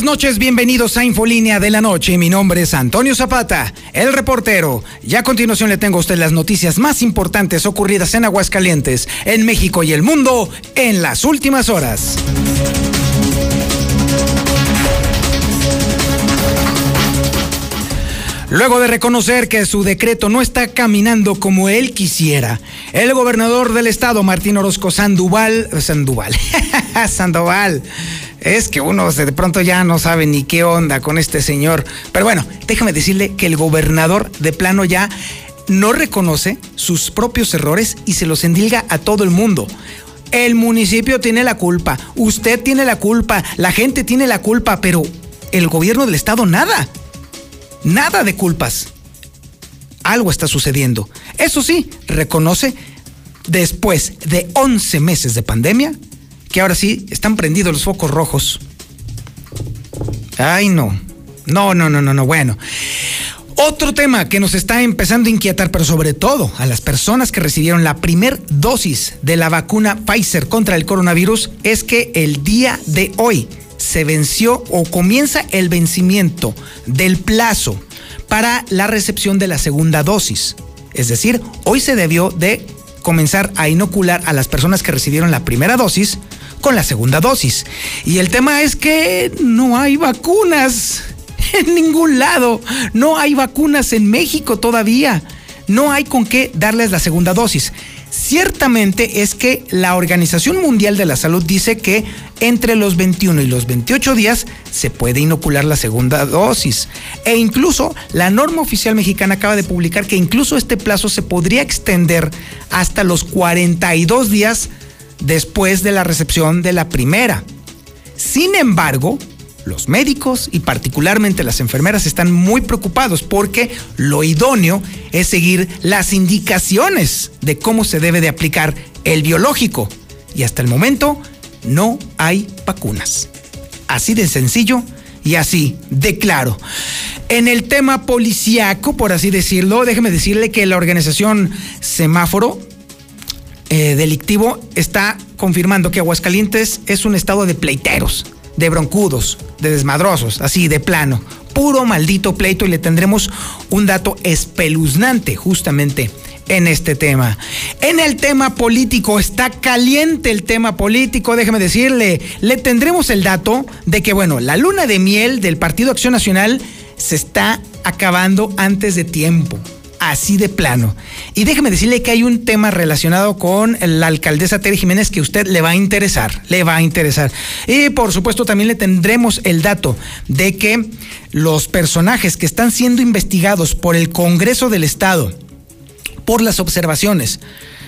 Buenas noches, bienvenidos a Infolínea de la Noche. Mi nombre es Antonio Zapata, el reportero. Y a continuación le tengo a usted las noticias más importantes ocurridas en Aguascalientes, en México y el mundo en las últimas horas. Luego de reconocer que su decreto no está caminando como él quisiera, el gobernador del estado, Martín Orozco Sandoval, Sandoval, Sandoval, es que uno de pronto ya no sabe ni qué onda con este señor. Pero bueno, déjame decirle que el gobernador de plano ya no reconoce sus propios errores y se los endilga a todo el mundo. El municipio tiene la culpa, usted tiene la culpa, la gente tiene la culpa, pero el gobierno del estado nada. Nada de culpas. Algo está sucediendo. Eso sí, reconoce, después de 11 meses de pandemia, que ahora sí están prendidos los focos rojos. Ay, no. No, no, no, no, no. Bueno. Otro tema que nos está empezando a inquietar, pero sobre todo a las personas que recibieron la primer dosis de la vacuna Pfizer contra el coronavirus, es que el día de hoy se venció o comienza el vencimiento del plazo para la recepción de la segunda dosis. Es decir, hoy se debió de comenzar a inocular a las personas que recibieron la primera dosis con la segunda dosis. Y el tema es que no hay vacunas en ningún lado. No hay vacunas en México todavía. No hay con qué darles la segunda dosis. Ciertamente es que la Organización Mundial de la Salud dice que entre los 21 y los 28 días se puede inocular la segunda dosis. E incluso la norma oficial mexicana acaba de publicar que incluso este plazo se podría extender hasta los 42 días después de la recepción de la primera. Sin embargo, los médicos y particularmente las enfermeras están muy preocupados porque lo idóneo es seguir las indicaciones de cómo se debe de aplicar el biológico. Y hasta el momento no hay vacunas. Así de sencillo y así de claro. En el tema policíaco, por así decirlo, déjeme decirle que la organización Semáforo eh, Delictivo está confirmando que Aguascalientes es un estado de pleiteros de broncudos, de desmadrosos, así de plano. Puro maldito pleito y le tendremos un dato espeluznante justamente en este tema. En el tema político, está caliente el tema político, déjeme decirle, le tendremos el dato de que, bueno, la luna de miel del Partido Acción Nacional se está acabando antes de tiempo así de plano. Y déjeme decirle que hay un tema relacionado con la alcaldesa Terry Jiménez que a usted le va a interesar, le va a interesar. Y por supuesto también le tendremos el dato de que los personajes que están siendo investigados por el Congreso del Estado, por las observaciones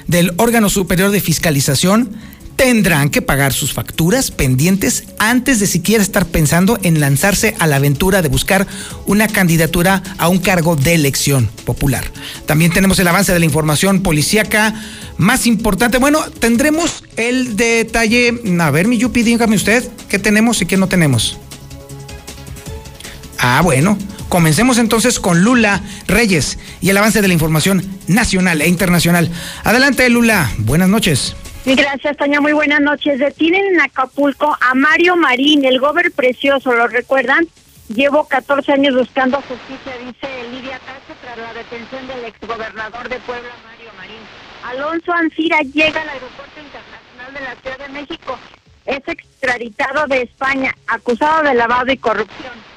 del órgano superior de fiscalización, tendrán que pagar sus facturas pendientes antes de siquiera estar pensando en lanzarse a la aventura de buscar una candidatura a un cargo de elección popular. También tenemos el avance de la información policíaca más importante. Bueno, tendremos el detalle. A ver, mi Yupi, dígame usted qué tenemos y qué no tenemos. Ah, bueno. Comencemos entonces con Lula Reyes y el avance de la información nacional e internacional. Adelante, Lula. Buenas noches. Gracias, Tania. Muy buenas noches. Detienen en Acapulco a Mario Marín, el gober precioso, ¿lo recuerdan? Llevo 14 años buscando justicia, dice Lidia Castro, tras la detención del exgobernador de Puebla, Mario Marín. Alonso Ancira llega al Aeropuerto Internacional de la Ciudad de México. Es extraditado de España, acusado de lavado y corrupción.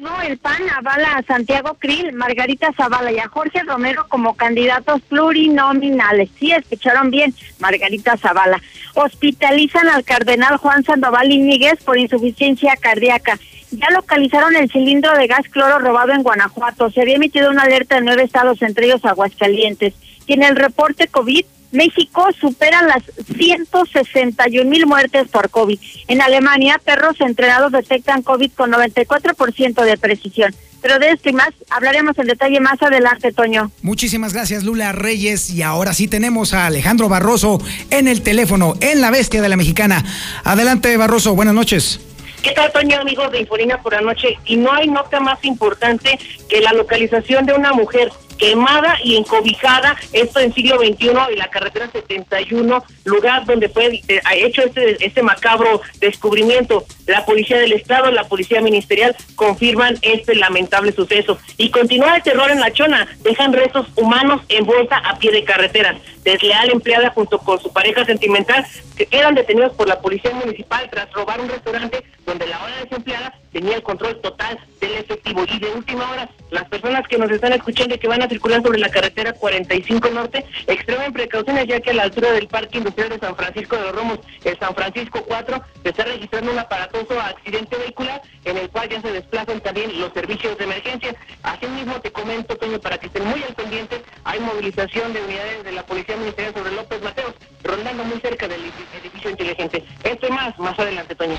Asimismo, el PAN avala a Santiago Krill, Margarita Zavala y a Jorge Romero como candidatos plurinominales. Sí, escucharon bien, Margarita Zavala. Hospitalizan al cardenal Juan Sandoval Iñiguez por insuficiencia cardíaca. Ya localizaron el cilindro de gas cloro robado en Guanajuato. Se había emitido una alerta en nueve estados, entre ellos Aguascalientes. Y en el reporte COVID México supera las 161 mil muertes por COVID. En Alemania, perros entrenados detectan COVID con 94% de precisión. Pero de esto y más hablaremos en detalle más adelante, Toño. Muchísimas gracias, Lula Reyes. Y ahora sí tenemos a Alejandro Barroso en el teléfono, en la bestia de la mexicana. Adelante, Barroso, buenas noches. ¿Qué tal, Toño, amigos de Infolina por la noche? Y no hay nota más importante que la localización de una mujer quemada y encobijada, esto en siglo XXI, en la carretera 71, lugar donde fue eh, hecho este, este macabro descubrimiento. La Policía del Estado, la Policía Ministerial confirman este lamentable suceso. Y continúa el terror en La Chona, dejan restos humanos en a pie de carretera. Desleal empleada junto con su pareja sentimental que quedan detenidos por la Policía Municipal tras robar un restaurante donde la hora desempleada tenía el control total del efectivo. Y de última hora, las personas que nos están escuchando y que van a circular sobre la carretera 45 Norte, extremen precauciones ya que a la altura del Parque Industrial de San Francisco de los Romos, el San Francisco 4, se está registrando un aparatoso accidente vehicular en el cual ya se desplazan también los servicios de emergencia. Asimismo, te comento, Toño, para que estén muy al pendiente, hay movilización de unidades de la Policía Ministerial sobre López Mateos, rondando muy cerca del edificio inteligente. Esto y más, más adelante, Toño.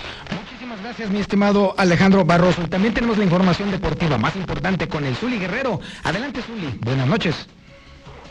Gracias, mi estimado Alejandro Barroso. También tenemos la información deportiva más importante con el Zuli Guerrero. Adelante, Zuli. Buenas noches.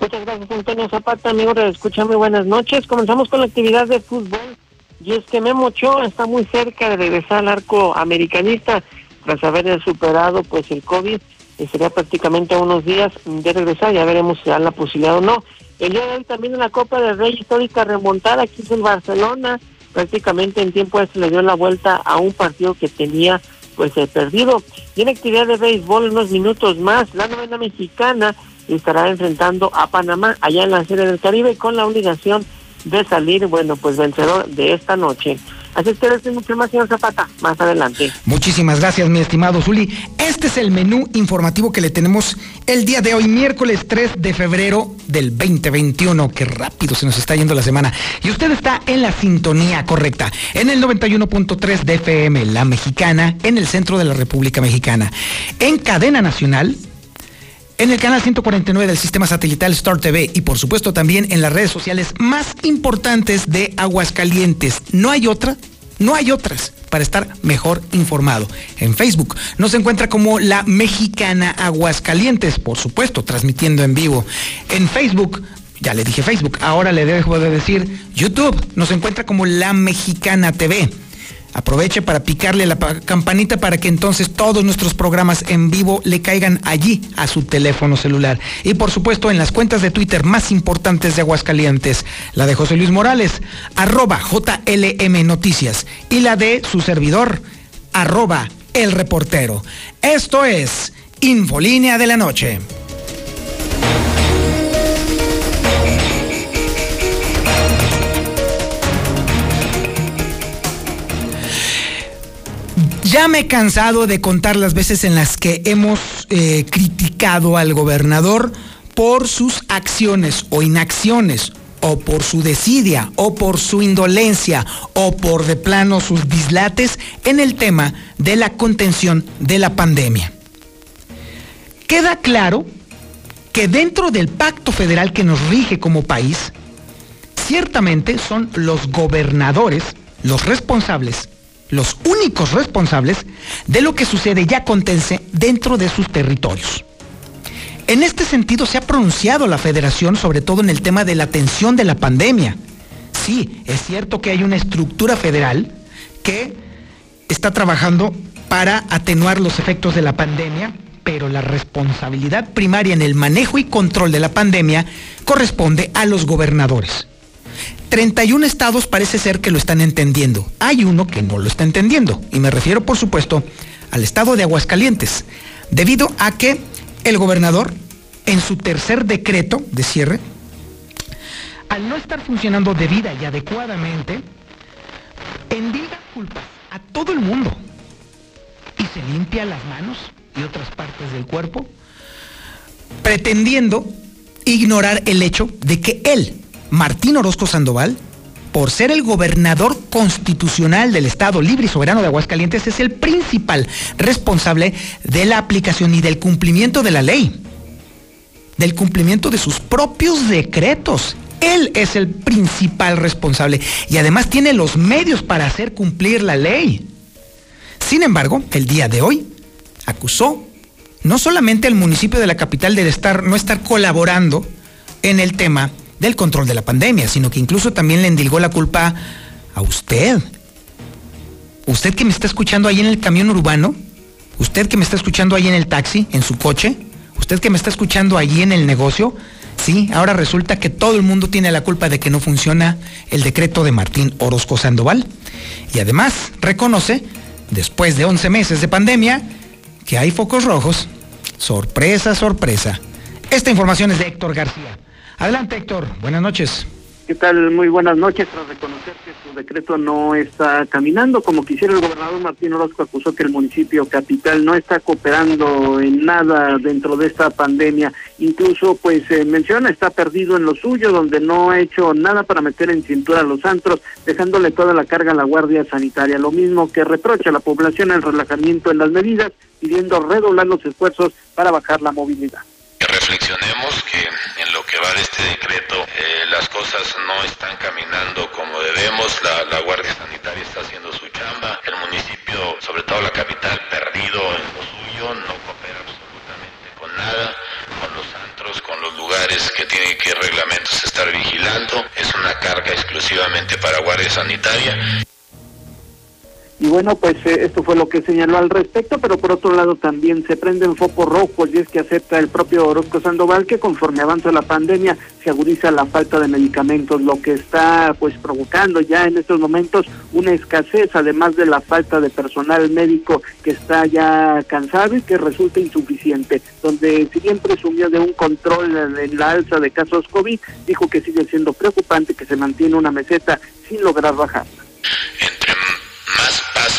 Muchas gracias, Antonio Zapata. Amigo, escucha muy buenas noches. Comenzamos con la actividad de fútbol. Y es que Memo Ochoa está muy cerca de regresar al arco americanista tras haber superado pues el COVID. Y sería prácticamente unos días de regresar. Ya veremos si da la posibilidad o no. El día de hoy también en la Copa del Rey histórica remontada aquí en Barcelona prácticamente en tiempo se le dio la vuelta a un partido que tenía pues eh, perdido. Y en actividad de béisbol, unos minutos más, la novena mexicana estará enfrentando a Panamá allá en la Serie del Caribe con la obligación de salir, bueno, pues vencedor de esta noche. Así es que mucho mucho más, señor Zapata, más adelante. Muchísimas gracias, mi estimado Zuli. Este es el menú informativo que le tenemos el día de hoy, miércoles 3 de febrero del 2021. Qué rápido se nos está yendo la semana. Y usted está en la sintonía correcta, en el 91.3 de FM, La Mexicana, en el centro de la República Mexicana. En cadena nacional, en el canal 149 del sistema satelital Star TV y por supuesto también en las redes sociales más importantes de Aguascalientes. No hay otra, no hay otras para estar mejor informado. En Facebook nos encuentra como La Mexicana Aguascalientes, por supuesto, transmitiendo en vivo. En Facebook ya le dije Facebook, ahora le dejo de decir YouTube. Nos encuentra como La Mexicana TV. Aproveche para picarle la campanita para que entonces todos nuestros programas en vivo le caigan allí a su teléfono celular. Y por supuesto en las cuentas de Twitter más importantes de Aguascalientes, la de José Luis Morales, arroba JLM Noticias, y la de su servidor, arroba El Reportero. Esto es Infolínea de la Noche. Ya me he cansado de contar las veces en las que hemos eh, criticado al gobernador por sus acciones o inacciones, o por su desidia, o por su indolencia, o por de plano sus dislates en el tema de la contención de la pandemia. Queda claro que dentro del pacto federal que nos rige como país, ciertamente son los gobernadores los responsables los únicos responsables de lo que sucede y acontece dentro de sus territorios. En este sentido se ha pronunciado la federación sobre todo en el tema de la atención de la pandemia. Sí, es cierto que hay una estructura federal que está trabajando para atenuar los efectos de la pandemia, pero la responsabilidad primaria en el manejo y control de la pandemia corresponde a los gobernadores. 31 estados parece ser que lo están entendiendo. Hay uno que no lo está entendiendo. Y me refiero, por supuesto, al estado de Aguascalientes. Debido a que el gobernador, en su tercer decreto de cierre, al no estar funcionando debida y adecuadamente, endiga culpas a todo el mundo y se limpia las manos y otras partes del cuerpo, pretendiendo ignorar el hecho de que él Martín Orozco Sandoval, por ser el gobernador constitucional del Estado Libre y Soberano de Aguascalientes, es el principal responsable de la aplicación y del cumplimiento de la ley, del cumplimiento de sus propios decretos. Él es el principal responsable y además tiene los medios para hacer cumplir la ley. Sin embargo, el día de hoy acusó no solamente al municipio de la capital de estar, no estar colaborando en el tema del control de la pandemia, sino que incluso también le endilgó la culpa a usted. Usted que me está escuchando ahí en el camión urbano, usted que me está escuchando ahí en el taxi, en su coche, Usted que me está escuchando allí en el negocio, sí, ahora resulta que todo el mundo tiene la culpa de que no funciona el decreto de Martín Orozco Sandoval. Y además reconoce, después de 11 meses de pandemia, que hay focos rojos. Sorpresa, sorpresa. Esta información es de Héctor García. Adelante, Héctor. Buenas noches. ¿Qué tal? Muy buenas noches. Tras reconocer que su decreto no está caminando como quisiera el gobernador Martín Orozco acusó que el municipio capital no está cooperando en nada dentro de esta pandemia. Incluso, pues, eh, menciona, está perdido en lo suyo, donde no ha hecho nada para meter en cintura a los antros, dejándole toda la carga a la Guardia Sanitaria. Lo mismo que reprocha a la población el relajamiento en las medidas, pidiendo redoblar los esfuerzos para bajar la movilidad que reflexionemos que que va de este decreto eh, las cosas no están caminando como debemos, la, la, Guardia Sanitaria está haciendo su chamba, el municipio, sobre todo la capital, perdido en lo suyo, no coopera absolutamente con nada, con los antros, con los lugares que tienen que reglamentos estar vigilando, es una carga exclusivamente para Guardia Sanitaria. Bueno, pues eh, esto fue lo que señaló al respecto, pero por otro lado también se prenden focos rojos y es que acepta el propio Orozco Sandoval que conforme avanza la pandemia se agudiza la falta de medicamentos, lo que está pues provocando ya en estos momentos una escasez, además de la falta de personal médico que está ya cansado y que resulta insuficiente, donde si bien presumió de un control en la alza de casos COVID, dijo que sigue siendo preocupante que se mantiene una meseta sin lograr bajar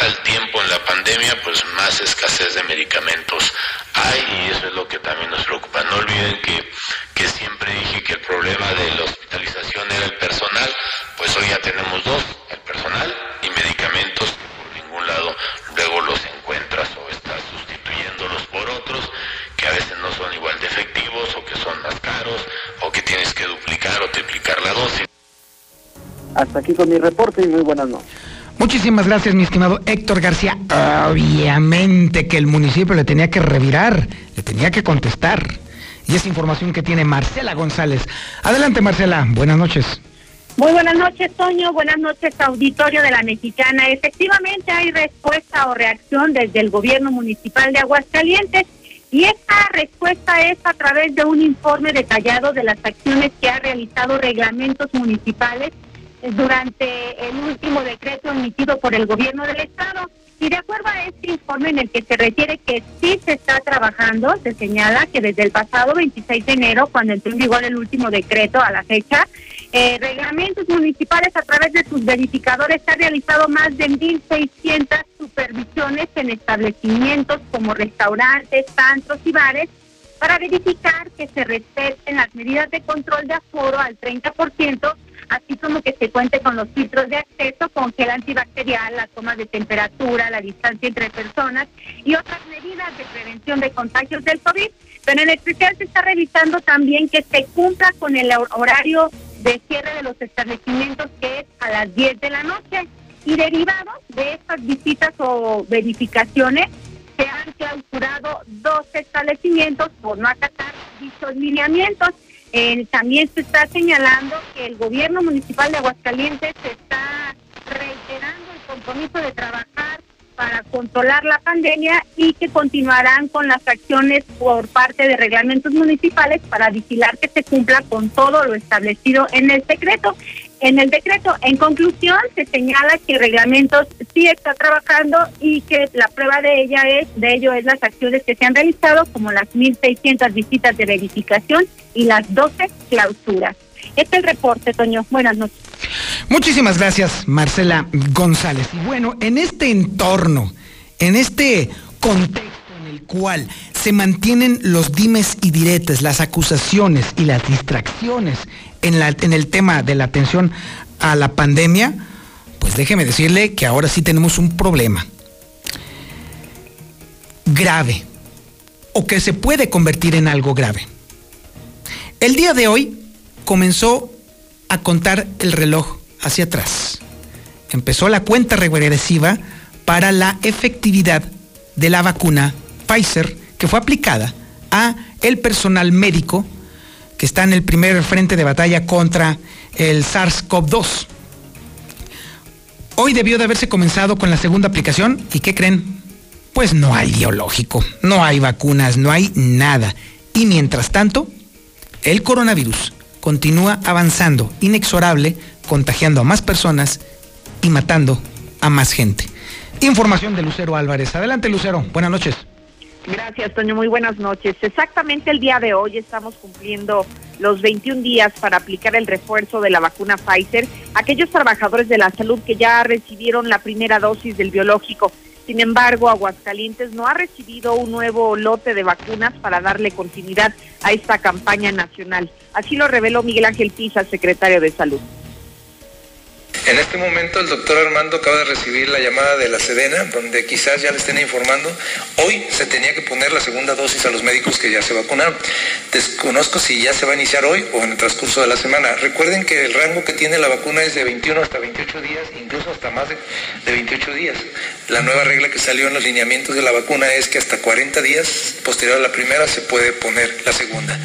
pasa tiempo en la pandemia, pues más escasez de medicamentos hay y eso es lo que también nos preocupa. No olviden que, que siempre dije que el problema de la hospitalización era el personal, pues hoy ya tenemos dos, el personal y medicamentos por ningún lado luego los encuentras o estás sustituyéndolos por otros que a veces no son igual de efectivos o que son más caros o que tienes que duplicar o triplicar la dosis. Hasta aquí con mi reporte y muy buenas noches. Muchísimas gracias, mi estimado Héctor García. Obviamente que el municipio le tenía que revirar, le tenía que contestar. Y es información que tiene Marcela González. Adelante, Marcela. Buenas noches. Muy buenas noches, Toño. Buenas noches, auditorio de la Mexicana. Efectivamente hay respuesta o reacción desde el gobierno municipal de Aguascalientes. Y esta respuesta es a través de un informe detallado de las acciones que ha realizado reglamentos municipales durante el último decreto emitido por el gobierno del estado. Y de acuerdo a este informe en el que se refiere que sí se está trabajando, se señala que desde el pasado 26 de enero, cuando entró en vigor el último decreto a la fecha, eh, reglamentos municipales a través de sus verificadores han realizado más de 1.600 supervisiones en establecimientos como restaurantes, centros y bares para verificar que se respeten las medidas de control de aforo al 30% así como que se cuente con los filtros de acceso, con gel antibacterial, la toma de temperatura, la distancia entre personas y otras medidas de prevención de contagios del COVID. Pero en especial se está revisando también que se cumpla con el horario de cierre de los establecimientos que es a las 10 de la noche. Y derivado de estas visitas o verificaciones, se han clausurado dos establecimientos por no acatar dichos lineamientos. Eh, también se está señalando que el gobierno municipal de Aguascalientes está reiterando el compromiso de trabajar para controlar la pandemia y que continuarán con las acciones por parte de reglamentos municipales para vigilar que se cumpla con todo lo establecido en el decreto. En el decreto, en conclusión, se señala que reglamentos sí está trabajando y que la prueba de ella es de ello es las acciones que se han realizado, como las 1.600 visitas de verificación y las 12 clausuras. Este es el reporte, Toño. Buenas noches. Muchísimas gracias, Marcela González. Y bueno, en este entorno, en este contexto en el cual se mantienen los dimes y diretes, las acusaciones y las distracciones en, en el tema de la atención a la pandemia, pues déjeme decirle que ahora sí tenemos un problema grave o que se puede convertir en algo grave. El día de hoy comenzó a contar el reloj hacia atrás. Empezó la cuenta regresiva para la efectividad de la vacuna Pfizer que fue aplicada a el personal médico que está en el primer frente de batalla contra el SARS-CoV-2. Hoy debió de haberse comenzado con la segunda aplicación y ¿qué creen? Pues no hay biológico, no hay vacunas, no hay nada. Y mientras tanto, el coronavirus continúa avanzando, inexorable, contagiando a más personas y matando a más gente. Información de Lucero Álvarez. Adelante, Lucero. Buenas noches. Gracias, Toño. Muy buenas noches. Exactamente el día de hoy estamos cumpliendo los 21 días para aplicar el refuerzo de la vacuna Pfizer aquellos trabajadores de la salud que ya recibieron la primera dosis del biológico. Sin embargo, Aguascalientes no ha recibido un nuevo lote de vacunas para darle continuidad a esta campaña nacional. Así lo reveló Miguel Ángel Pisa, secretario de Salud. En este momento el doctor Armando acaba de recibir la llamada de la Sedena, donde quizás ya le estén informando. Hoy se tenía que poner la segunda dosis a los médicos que ya se vacunaron. Desconozco si ya se va a iniciar hoy o en el transcurso de la semana. Recuerden que el rango que tiene la vacuna es de 21 hasta 28 días, incluso hasta más de, 28 días. La nueva regla que salió en los lineamientos de la vacuna es que hasta 40 días posterior a la primera se puede poner la segunda.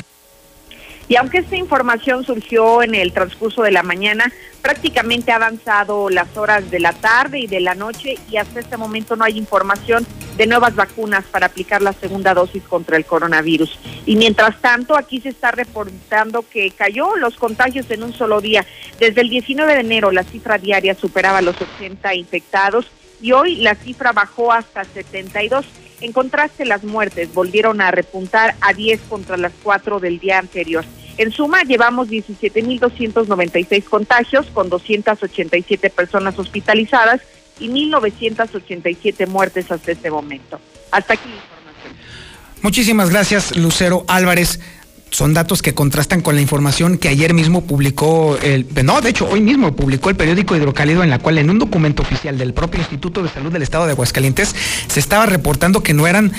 Y aunque esta información surgió en el transcurso de la mañana, prácticamente ha avanzado las horas de la tarde y de la noche y hasta este momento no hay información de nuevas vacunas para aplicar la segunda dosis contra el coronavirus. Y mientras tanto, aquí se está reportando que cayó los contagios en un solo día. Desde el 19 de enero la cifra diaria superaba los 80 infectados y hoy la cifra bajó hasta 72. En contraste, las muertes volvieron a repuntar a 10 contra las 4 del día anterior. En suma, llevamos 17.296 contagios con 287 personas hospitalizadas y 1.987 muertes hasta este momento. Hasta aquí la información. Muchísimas gracias, Lucero Álvarez son datos que contrastan con la información que ayer mismo publicó el, no, de hecho hoy mismo publicó el periódico Hidrocálido en la cual en un documento oficial del propio Instituto de Salud del Estado de Aguascalientes se estaba reportando que no eran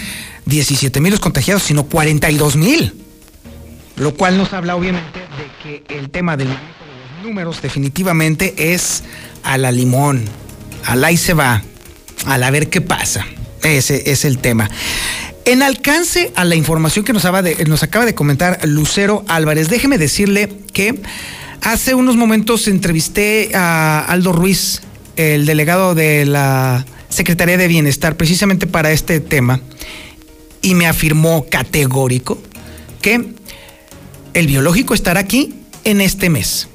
17 mil los contagiados, sino 42 mil. Lo cual nos habla obviamente de que el tema del manejo de los números definitivamente es a la limón, al ahí se va, a la ver qué pasa. Ese es el tema. En alcance a la información que nos acaba, de, comentar Lucero Álvarez, déjeme decirle que hace unos momentos entrevisté a Aldo Ruiz, el delegado de la Secretaría de Bienestar, precisamente para este tema, y me afirmó categórico que el biológico estará aquí en este mes.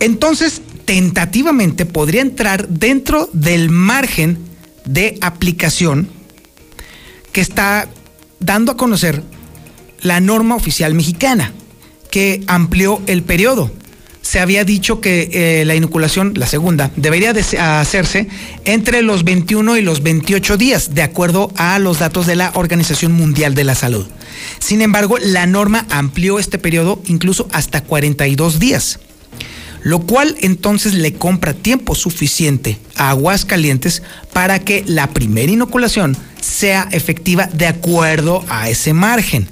Entonces, tentativamente podría entrar dentro del margen de aplicación que está dando a conocer la norma oficial mexicana, que amplió el periodo. Se había dicho que eh, la inoculación, la segunda, debería de hacerse entre los 21 y los 28 días, de acuerdo a los datos de la Organización Mundial de la Salud. Sin embargo, la norma amplió este periodo incluso hasta 42 días lo cual entonces le compra tiempo suficiente a Aguascalientes para que la primera inoculación sea efectiva de acuerdo a ese margen.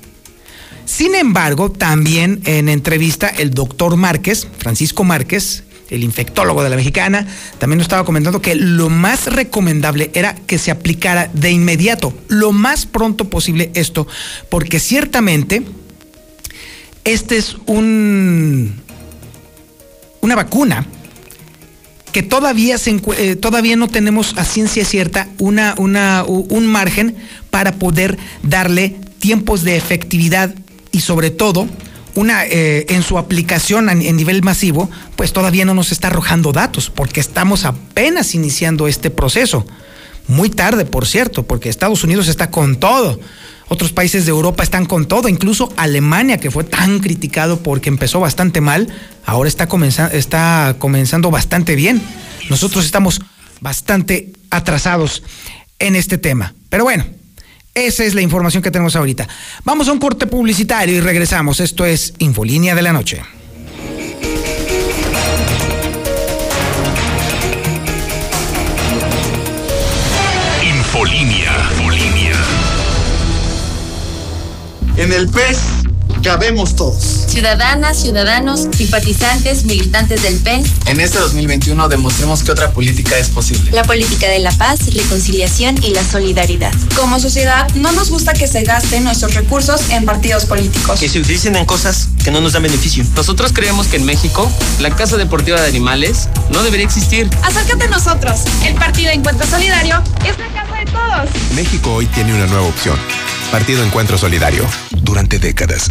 Sin embargo, también en entrevista el doctor Márquez, Francisco Márquez, el infectólogo de la mexicana, también nos estaba comentando que lo más recomendable era que se aplicara de inmediato, lo más pronto posible esto, porque ciertamente este es un una vacuna que todavía, se, eh, todavía no tenemos a ciencia cierta una, una, un margen para poder darle tiempos de efectividad y sobre todo una, eh, en su aplicación en nivel masivo, pues todavía no nos está arrojando datos, porque estamos apenas iniciando este proceso. Muy tarde, por cierto, porque Estados Unidos está con todo. Otros países de Europa están con todo, incluso Alemania, que fue tan criticado porque empezó bastante mal, ahora está, está comenzando bastante bien. Nosotros estamos bastante atrasados en este tema. Pero bueno, esa es la información que tenemos ahorita. Vamos a un corte publicitario y regresamos. Esto es Infolínea de la Noche. En el PES cabemos todos. Ciudadanas, ciudadanos, simpatizantes, militantes del PES. En este 2021 demostremos que otra política es posible. La política de la paz, reconciliación y la solidaridad. Como sociedad, no nos gusta que se gasten nuestros recursos en partidos políticos. Que se utilicen en cosas que no nos dan beneficio. Nosotros creemos que en México, la Casa Deportiva de Animales no debería existir. Acércate a nosotros. El Partido Encuentro Solidario es la casa de todos. México hoy tiene una nueva opción Partido Encuentro Solidario. Durante décadas,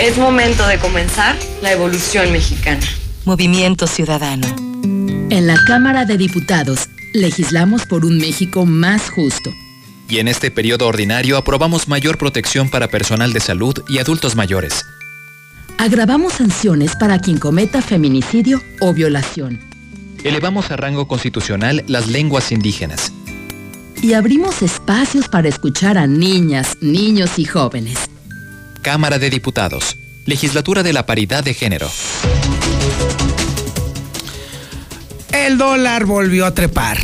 Es momento de comenzar la evolución mexicana. Movimiento Ciudadano. En la Cámara de Diputados, legislamos por un México más justo. Y en este periodo ordinario aprobamos mayor protección para personal de salud y adultos mayores. Agravamos sanciones para quien cometa feminicidio o violación. Elevamos a rango constitucional las lenguas indígenas. Y abrimos espacios para escuchar a niñas, niños y jóvenes. Cámara de Diputados. Legislatura de la Paridad de Género. El dólar volvió a trepar.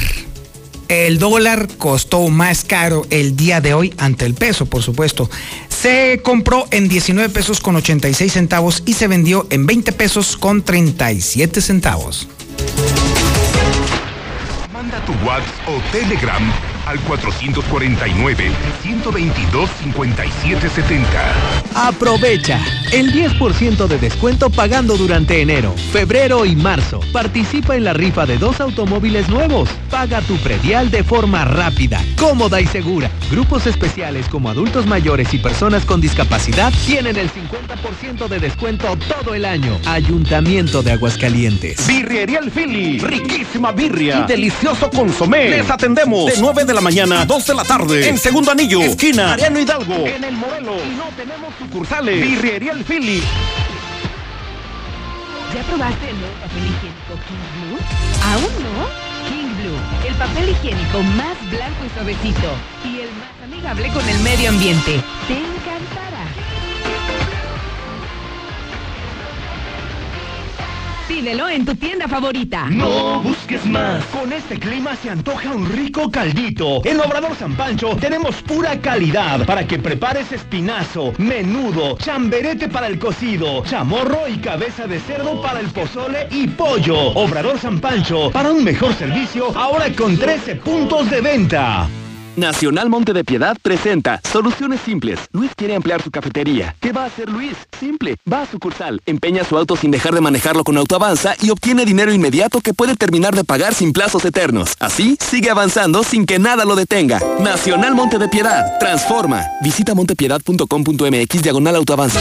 El dólar costó más caro el día de hoy ante el peso, por supuesto. Se compró en 19 pesos con 86 centavos y se vendió en 20 pesos con 37 centavos. Manda tu WhatsApp o Telegram al 449-122-5770. Aprovecha el 10% de descuento pagando durante enero, febrero y marzo. Participa en la rifa de dos automóviles nuevos. Paga tu predial de forma rápida, cómoda y segura. Grupos especiales como adultos mayores y personas con discapacidad tienen el 50% de descuento todo el año. Ayuntamiento de Aguascalientes. Birrería El Philly. Riquísima birria. Y delicioso consomé. Les atendemos de 9 de la mañana, 2 de la tarde. En Segundo Anillo, esquina Mariano Hidalgo. En el Morelos. Y no tenemos sucursales. Birrería El Philly. ¿Ya probaste el papel higiénico King Blue? ¿Aún no? King Blue, el papel higiénico más blanco y suavecito y el más amigable con el medio ambiente. Te encantará. Pídelo en tu tienda favorita. No busques más. Con este clima se antoja un rico caldito. En Obrador San Pancho tenemos pura calidad para que prepares espinazo, menudo, chamberete para el cocido, chamorro y cabeza de cerdo para el pozole y pollo. Obrador San Pancho, para un mejor servicio, ahora con 13 puntos de venta. Nacional Monte de Piedad presenta Soluciones Simples. Luis quiere ampliar su cafetería. ¿Qué va a hacer Luis? Simple. Va a sucursal, empeña su auto sin dejar de manejarlo con autoavanza y obtiene dinero inmediato que puede terminar de pagar sin plazos eternos. Así, sigue avanzando sin que nada lo detenga. Nacional Monte de Piedad. Transforma. Visita montepiedad.com.mx diagonal autoavanza.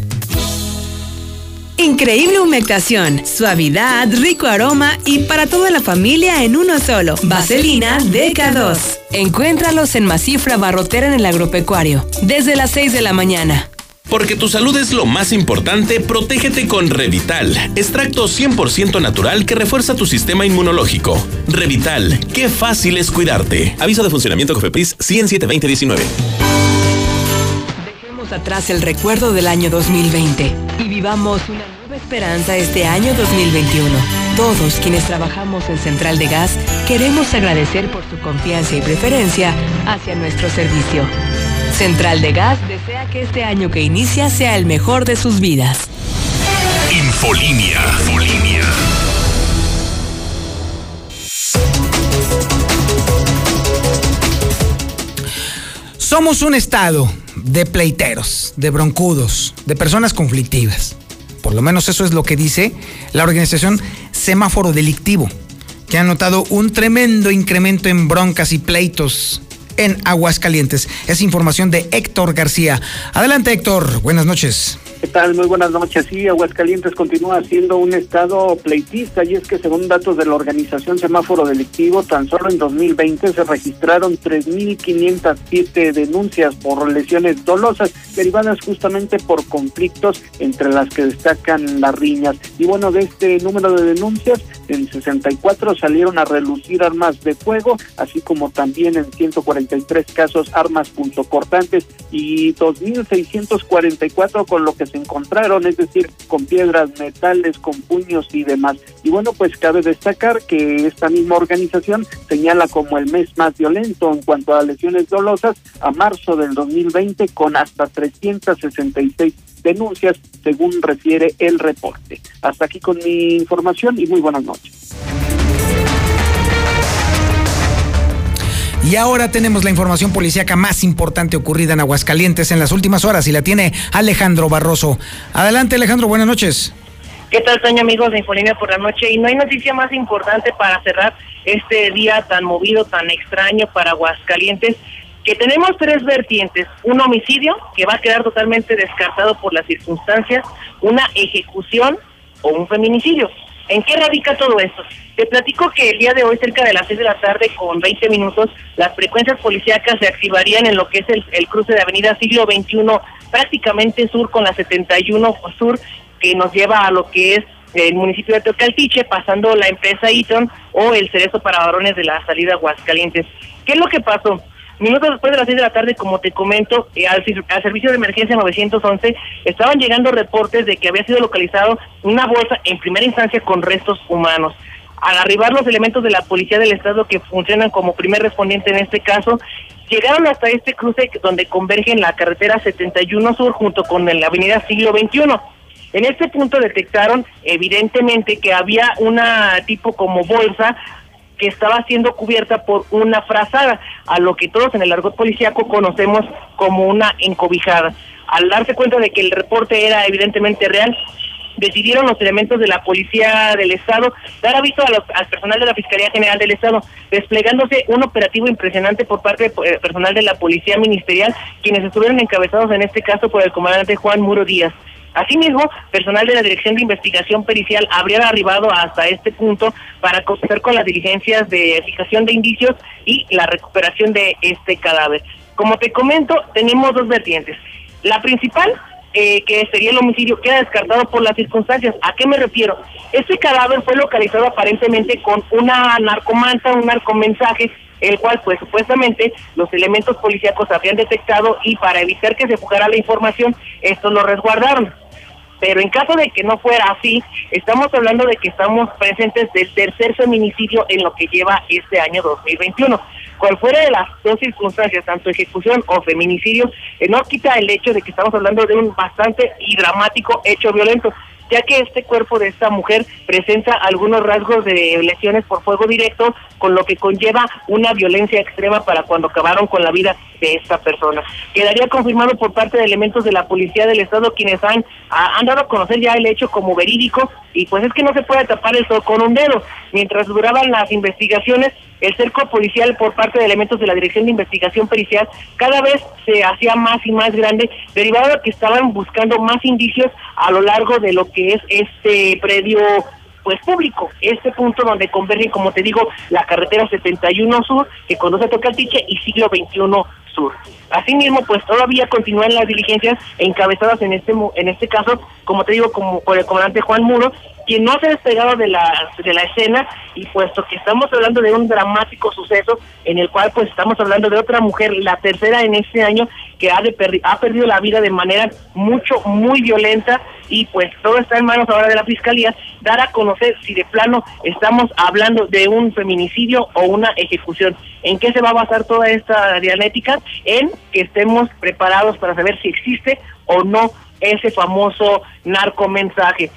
Increíble humectación, suavidad, rico aroma y para toda la familia en uno solo. Vaselina DK2. Encuéntralos en Masifra Barrotera en el Agropecuario, desde las 6 de la mañana. Porque tu salud es lo más importante, protégete con Revital, extracto 100% natural que refuerza tu sistema inmunológico. Revital, qué fácil es cuidarte. Aviso de funcionamiento COFEPRIS 107-2019 atrás el recuerdo del año 2020 y vivamos una nueva esperanza este año 2021. Todos quienes trabajamos en Central de Gas queremos agradecer por su confianza y preferencia hacia nuestro servicio. Central de Gas desea que este año que inicia sea el mejor de sus vidas. Infolinia. Infolinia. Somos un estado de pleiteros, de broncudos, de personas conflictivas. Por lo menos eso es lo que dice la organización Semáforo Delictivo, que ha notado un tremendo incremento en broncas y pleitos en Aguascalientes. Es información de Héctor García. Adelante Héctor, buenas noches. ¿Qué tal? Muy buenas noches. Sí, Aguascalientes continúa siendo un estado pleitista y es que según datos de la organización Semáforo Delictivo, tan solo en 2020 se registraron 3.507 denuncias por lesiones dolosas derivadas justamente por conflictos entre las que destacan las riñas. Y bueno, de este número de denuncias, en 64 salieron a relucir armas de fuego, así como también en 143 casos armas punzocortantes y 2.644 con lo que se encontraron, es decir, con piedras, metales, con puños y demás. Y bueno, pues cabe destacar que esta misma organización señala como el mes más violento en cuanto a lesiones dolosas a marzo del 2020 con hasta 366 denuncias, según refiere el reporte. Hasta aquí con mi información y muy buenas noches. Y ahora tenemos la información policíaca más importante ocurrida en Aguascalientes en las últimas horas y la tiene Alejandro Barroso. Adelante Alejandro, buenas noches. ¿Qué tal, Toño, amigos de Infolínea por la noche? Y no hay noticia más importante para cerrar este día tan movido, tan extraño para Aguascalientes, que tenemos tres vertientes. Un homicidio, que va a quedar totalmente descartado por las circunstancias, una ejecución o un feminicidio. ¿En qué radica todo esto? Te platico que el día de hoy, cerca de las 6 de la tarde, con 20 minutos, las frecuencias policíacas se activarían en lo que es el, cruce de Avenida Siglo XXI, prácticamente sur con la 71 sur, que nos lleva a lo que es el municipio de Teocaltiche, pasando la empresa Eaton o el cerezo para varones de la salida Aguascalientes. ¿Qué es lo que pasó? Minutos después de las 6 de la tarde, como te comento, eh, al, servicio de emergencia 911 estaban llegando reportes de que había sido localizado una bolsa en primera instancia con restos humanos. Al arribar los elementos de la Policía del Estado que funcionan como primer respondiente en este caso, llegaron hasta este cruce donde convergen la carretera 71 Sur junto con la avenida Siglo XXI. En este punto detectaron evidentemente que había una tipo como bolsa que estaba siendo cubierta por una frazada, a lo que todos en el argot policíaco conocemos como una encobijada. Al darse cuenta de que el reporte era evidentemente real, decidieron los elementos de la Policía del Estado dar aviso al personal de la Fiscalía General del Estado, desplegándose un operativo impresionante por parte del eh, personal de la Policía Ministerial, quienes estuvieron encabezados en este caso por el comandante Juan Muro Díaz. Asimismo, personal de la Dirección de Investigación Pericial habría arribado hasta este punto para proceder con las diligencias de fijación de indicios y la recuperación de este cadáver. Como te comento, tenemos dos vertientes. La principal, eh, que sería el homicidio, queda descartado por las circunstancias. ¿A qué me refiero? Este cadáver fue localizado aparentemente con una narcomanta, un narcomensaje el cual pues supuestamente los elementos policíacos habían detectado y para evitar que se fugara la información, estos lo resguardaron. Pero en caso de que no fuera así, estamos hablando de que estamos presentes del tercer feminicidio en lo que lleva este año 2021. Cual fuera de las dos circunstancias, tanto ejecución o feminicidio, eh, no quita el hecho de que estamos hablando de un bastante y dramático hecho violento. Ya que este cuerpo de esta mujer presenta algunos rasgos de lesiones por fuego directo, con lo que conlleva una violencia extrema para cuando acabaron con la vida de esta persona. Quedaría confirmado por parte de elementos de la Policía del Estado quienes han, han dado a conocer ya el hecho como verídico y pues es que no se puede tapar el sol con un dedo. Mientras duraban las investigaciones, el cerco policial por parte de elementos de la Dirección de Investigación Pericial cada vez se hacía más y más grande, derivado de que estaban buscando más indicios a lo largo de lo que es este predio pues público, este punto donde convergen, como te digo, la carretera 71 Sur, que conduce a Tocatiche, y siglo XXI Sur. Asimismo, pues todavía continúan las diligencias encabezadas en este en este caso, como te digo, como por el comandante Juan Muro, quien no se ha despegado de la, de la escena y puesto que estamos hablando de un dramático suceso en el cual pues estamos hablando de otra mujer, la tercera en este año que ha, de ha perdido la vida de manera mucho, muy violenta y pues todo está en manos ahora de la Fiscalía, dar a conocer si de plano estamos hablando de un feminicidio o una ejecución. ¿En qué se va a basar toda esta dialéctica? En que estemos preparados para saber si existe o no ese famoso narcomensaje.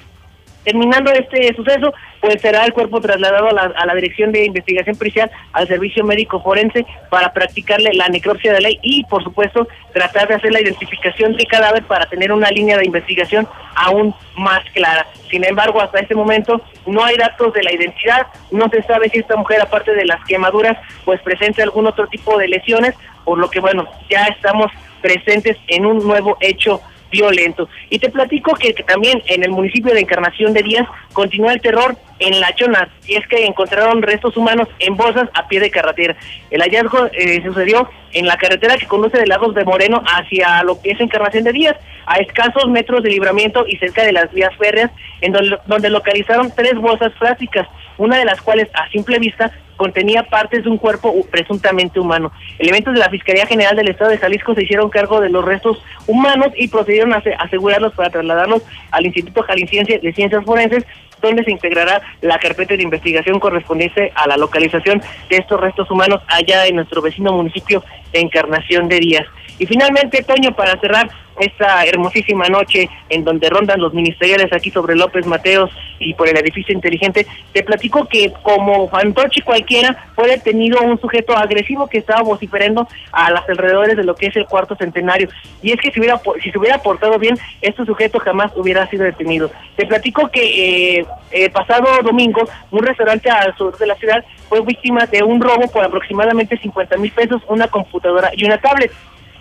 Terminando este suceso, pues será el cuerpo trasladado a la, a la Dirección de Investigación Policial, al Servicio Médico Forense, para practicarle la necropsia de ley y, por supuesto, tratar de hacer la identificación del cadáver para tener una línea de investigación aún más clara. Sin embargo, hasta este momento no hay datos de la identidad, no se sabe si esta mujer, aparte de las quemaduras, pues presenta algún otro tipo de lesiones, por lo que, bueno, ya estamos presentes en un nuevo hecho violento. Y te platico que, también en el municipio de Encarnación de Díaz continúa el terror en La Chona, y es que encontraron restos humanos en bolsas a pie de carretera. El hallazgo eh, sucedió en la carretera que conduce de Lagos de Moreno hacia lo que es Encarnación de Díaz, a escasos metros de libramiento y cerca de las vías férreas, en donde, donde localizaron tres bolsas plásticas, una de las cuales a simple vista contenía partes de un cuerpo presuntamente humano. Elementos de la Fiscalía General del Estado de Jalisco se hicieron cargo de los restos humanos y procedieron a asegurarlos para trasladarlos al Instituto Jalisciense de Ciencias Forenses, donde se integrará la carpeta de investigación correspondiente a la localización de estos restos humanos allá en nuestro vecino municipio de Encarnación de Díaz. Y finalmente, Toño, para cerrar esta hermosísima noche en donde rondan los ministeriales aquí sobre López Mateos y por el edificio inteligente, te platico que como fantoche cualquiera fue detenido un sujeto agresivo que estaba vociferando a los alrededores de lo que es el cuarto centenario. Y es que si, hubiera, si se hubiera portado bien, este sujeto jamás hubiera sido detenido. Te platico que eh, el pasado domingo un restaurante al sur de la ciudad fue víctima de un robo por aproximadamente 50 mil pesos, una computadora y una tablet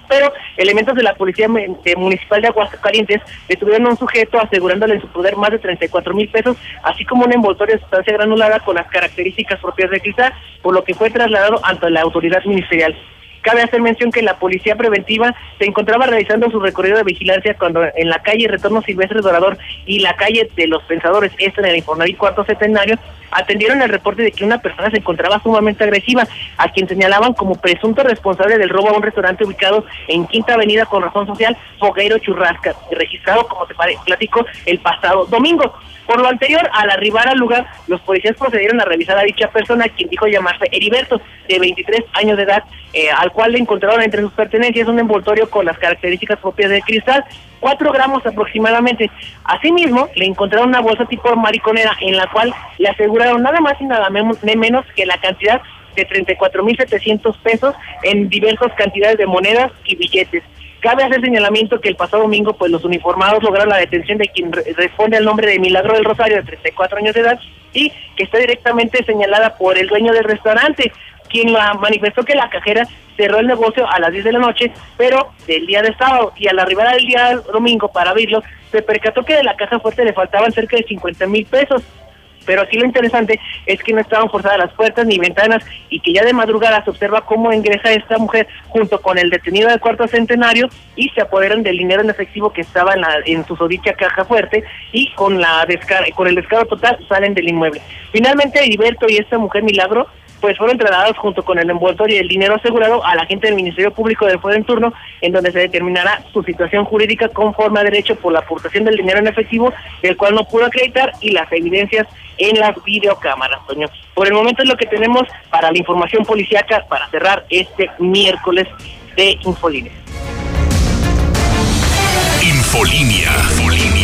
pero elementos de la Policía Municipal de Aguascalientes detuvieron a un sujeto asegurándole en su poder más de 34 mil pesos, así como un envoltorio de sustancia granulada con las características propias de cristal, por lo que fue trasladado ante la autoridad ministerial. Cabe hacer mención que la policía preventiva se encontraba realizando su recorrido de vigilancia cuando en la calle Retorno Silvestre Dorador y la calle de los Pensadores, este en el Infonavit Cuarto Centenario, atendieron el reporte de que una persona se encontraba sumamente agresiva, a quien señalaban como presunto responsable del robo a un restaurante ubicado en Quinta Avenida con razón social, Fogueiro Churrasca, registrado, como te platico, el pasado domingo. Por lo anterior, al arribar al lugar, los policías procedieron a revisar a dicha persona, quien dijo llamarse Heriberto, de 23 años de edad, eh, al cual le encontraron entre sus pertenencias un envoltorio con las características propias del cristal, 4 gramos aproximadamente. Asimismo, le encontraron una bolsa tipo mariconera en la cual le aseguraron nada más y nada menos que la cantidad de 34.700 pesos en diversas cantidades de monedas y billetes. Cabe hacer señalamiento que el pasado domingo, pues los uniformados lograron la detención de quien responde al nombre de Milagro del Rosario, de 34 años de edad, y que está directamente señalada por el dueño del restaurante, quien manifestó que la cajera cerró el negocio a las 10 de la noche, pero del día de sábado, y al arribar al día domingo para abrirlo, se percató que de la caja fuerte le faltaban cerca de 50 mil pesos. Pero aquí lo interesante es que no estaban forzadas las puertas ni ventanas y que ya de madrugada se observa cómo ingresa esta mujer junto con el detenido del cuarto centenario y se apoderan del dinero en efectivo que estaba en, la, en su sodicha caja fuerte y con la con el descaro total salen del inmueble. Finalmente Heriberto y esta mujer Milagro pues fueron trasladados junto con el envoltorio y el dinero asegurado a la gente del Ministerio Público del Fuero en turno, en donde se determinará su situación jurídica conforme a derecho por la aportación del dinero en efectivo, el cual no pudo acreditar, y las evidencias en las videocámaras, Toño. Por el momento es lo que tenemos para la información policiaca para cerrar este miércoles de Infolínea. Infolínea. Infolínea.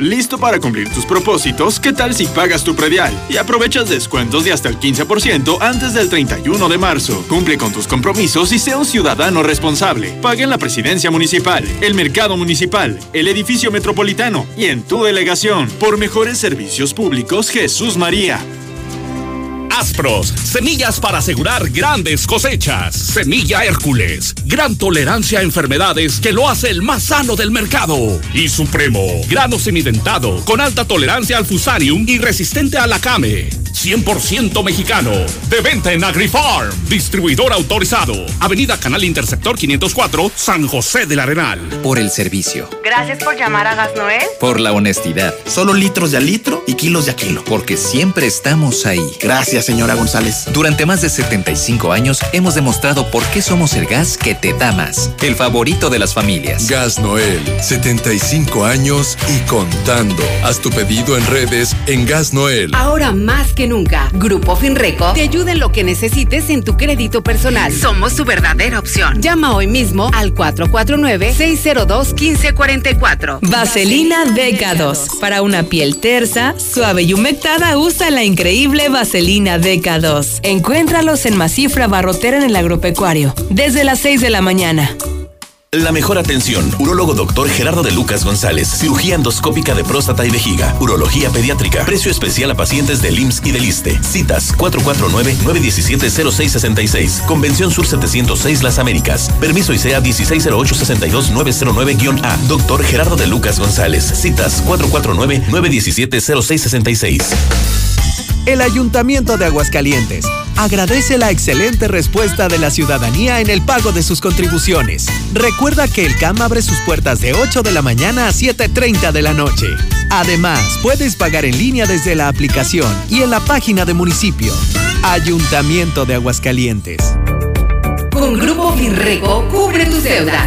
¿Listo para cumplir tus propósitos? ¿Qué tal si pagas tu predial y aprovechas descuentos de hasta el 15% antes del 31 de marzo? Cumple con tus compromisos y sea un ciudadano responsable. Paga en la presidencia municipal, el mercado municipal, el edificio metropolitano y en tu delegación. Por mejores servicios públicos, Jesús María. Aspros, semillas para asegurar grandes cosechas. Semilla Hércules, gran tolerancia a enfermedades que lo hace el más sano del mercado. Y Supremo, grano semidentado, con alta tolerancia al fusarium y resistente a la came. 100% mexicano. De venta en AgriFarm. Distribuidor autorizado. Avenida Canal Interceptor 504, San José del Arenal. Por el servicio. Gracias por llamar a Gas Noel. Por la honestidad. Solo litros de a litro y kilos de a kilo. Porque siempre estamos ahí. Gracias, señora González. Durante más de 75 años hemos demostrado por qué somos el gas que te da más. El favorito de las familias. Gas Noel. 75 años y contando. Haz tu pedido en redes en Gas Noel. Ahora más que nunca, Grupo Finreco te ayuda en lo que necesites en tu crédito personal. Somos su verdadera opción. Llama hoy mismo al 449-602-1544. Vaselina DK2. Para una piel tersa, suave y humectada, usa la increíble Vaselina DK2. Encuéntralos en Masifra Barrotera en el Agropecuario. Desde las 6 de la mañana. La mejor atención. Urólogo doctor Gerardo de Lucas González. Cirugía endoscópica de próstata y vejiga. Urología pediátrica. Precio especial a pacientes del IMSS y del ISTE. Citas 449-917-0666. Convención Sur 706 Las Américas. Permiso ICEA 160862909-A. Doctor Gerardo de Lucas González. Citas 449-917-0666. El Ayuntamiento de Aguascalientes agradece la excelente respuesta de la ciudadanía en el pago de sus contribuciones. Recuerda que el CAM abre sus puertas de 8 de la mañana a 7.30 de la noche. Además, puedes pagar en línea desde la aplicación y en la página de municipio. Ayuntamiento de Aguascalientes. Con Grupo Finreco, cubre tus deudas.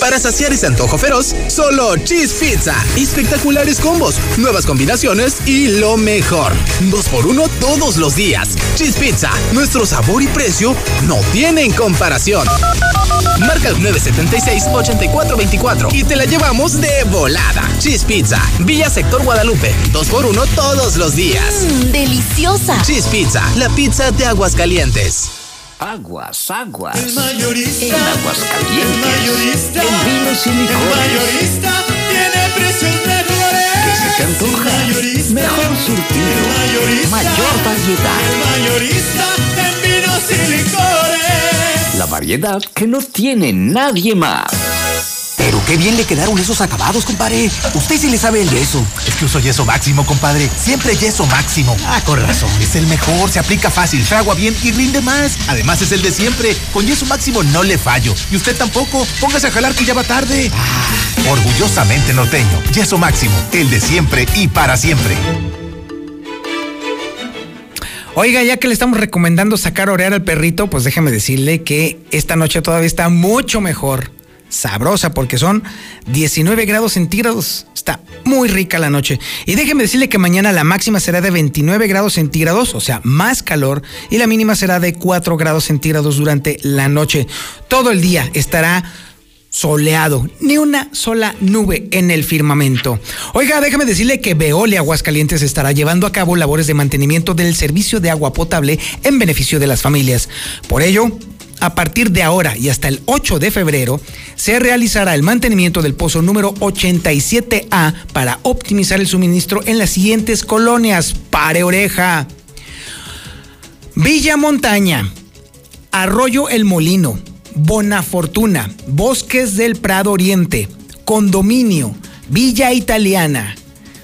Para saciar ese antojo feroz, solo Cheese Pizza. Espectaculares combos, nuevas combinaciones y lo mejor. Dos por uno todos los días. Cheese Pizza, nuestro sabor y precio no tienen comparación. Marca el 976-8424 y te la llevamos de volada. Cheese Pizza, Villa Sector Guadalupe. Dos por uno todos los días. Mmm, deliciosa. Cheese Pizza, la pizza de aguas calientes. Aguas, aguas. El mayorista. En Aguascalientes. El mayorista. En vinos y licores. El mayorista tiene precios mejores. ¿Qué se te antoja? El mayorista. Mejor surtido. El mayorista. Mayor variedad. El mayorista en vinos y licores. La variedad que no tiene nadie más. Pero qué bien le quedaron esos acabados, compadre. Usted sí le sabe el yeso. Es que uso yeso máximo, compadre. Siempre yeso máximo. Ah, con razón. Es el mejor, se aplica fácil, fragua bien y rinde más. Además es el de siempre. Con yeso máximo no le fallo. Y usted tampoco. Póngase a jalar que ya va tarde. Ah, orgullosamente norteño. Yeso máximo. El de siempre y para siempre. Oiga, ya que le estamos recomendando sacar a orear al perrito, pues déjeme decirle que esta noche todavía está mucho mejor sabrosa porque son 19 grados centígrados. Está muy rica la noche. Y déjeme decirle que mañana la máxima será de 29 grados centígrados, o sea, más calor, y la mínima será de 4 grados centígrados durante la noche. Todo el día estará soleado, ni una sola nube en el firmamento. Oiga, déjame decirle que Veole Aguascalientes estará llevando a cabo labores de mantenimiento del servicio de agua potable en beneficio de las familias. Por ello, a partir de ahora y hasta el 8 de febrero, se realizará el mantenimiento del pozo número 87A para optimizar el suministro en las siguientes colonias. Pare oreja. Villa Montaña, Arroyo El Molino, Bonafortuna, Bosques del Prado Oriente, Condominio, Villa Italiana,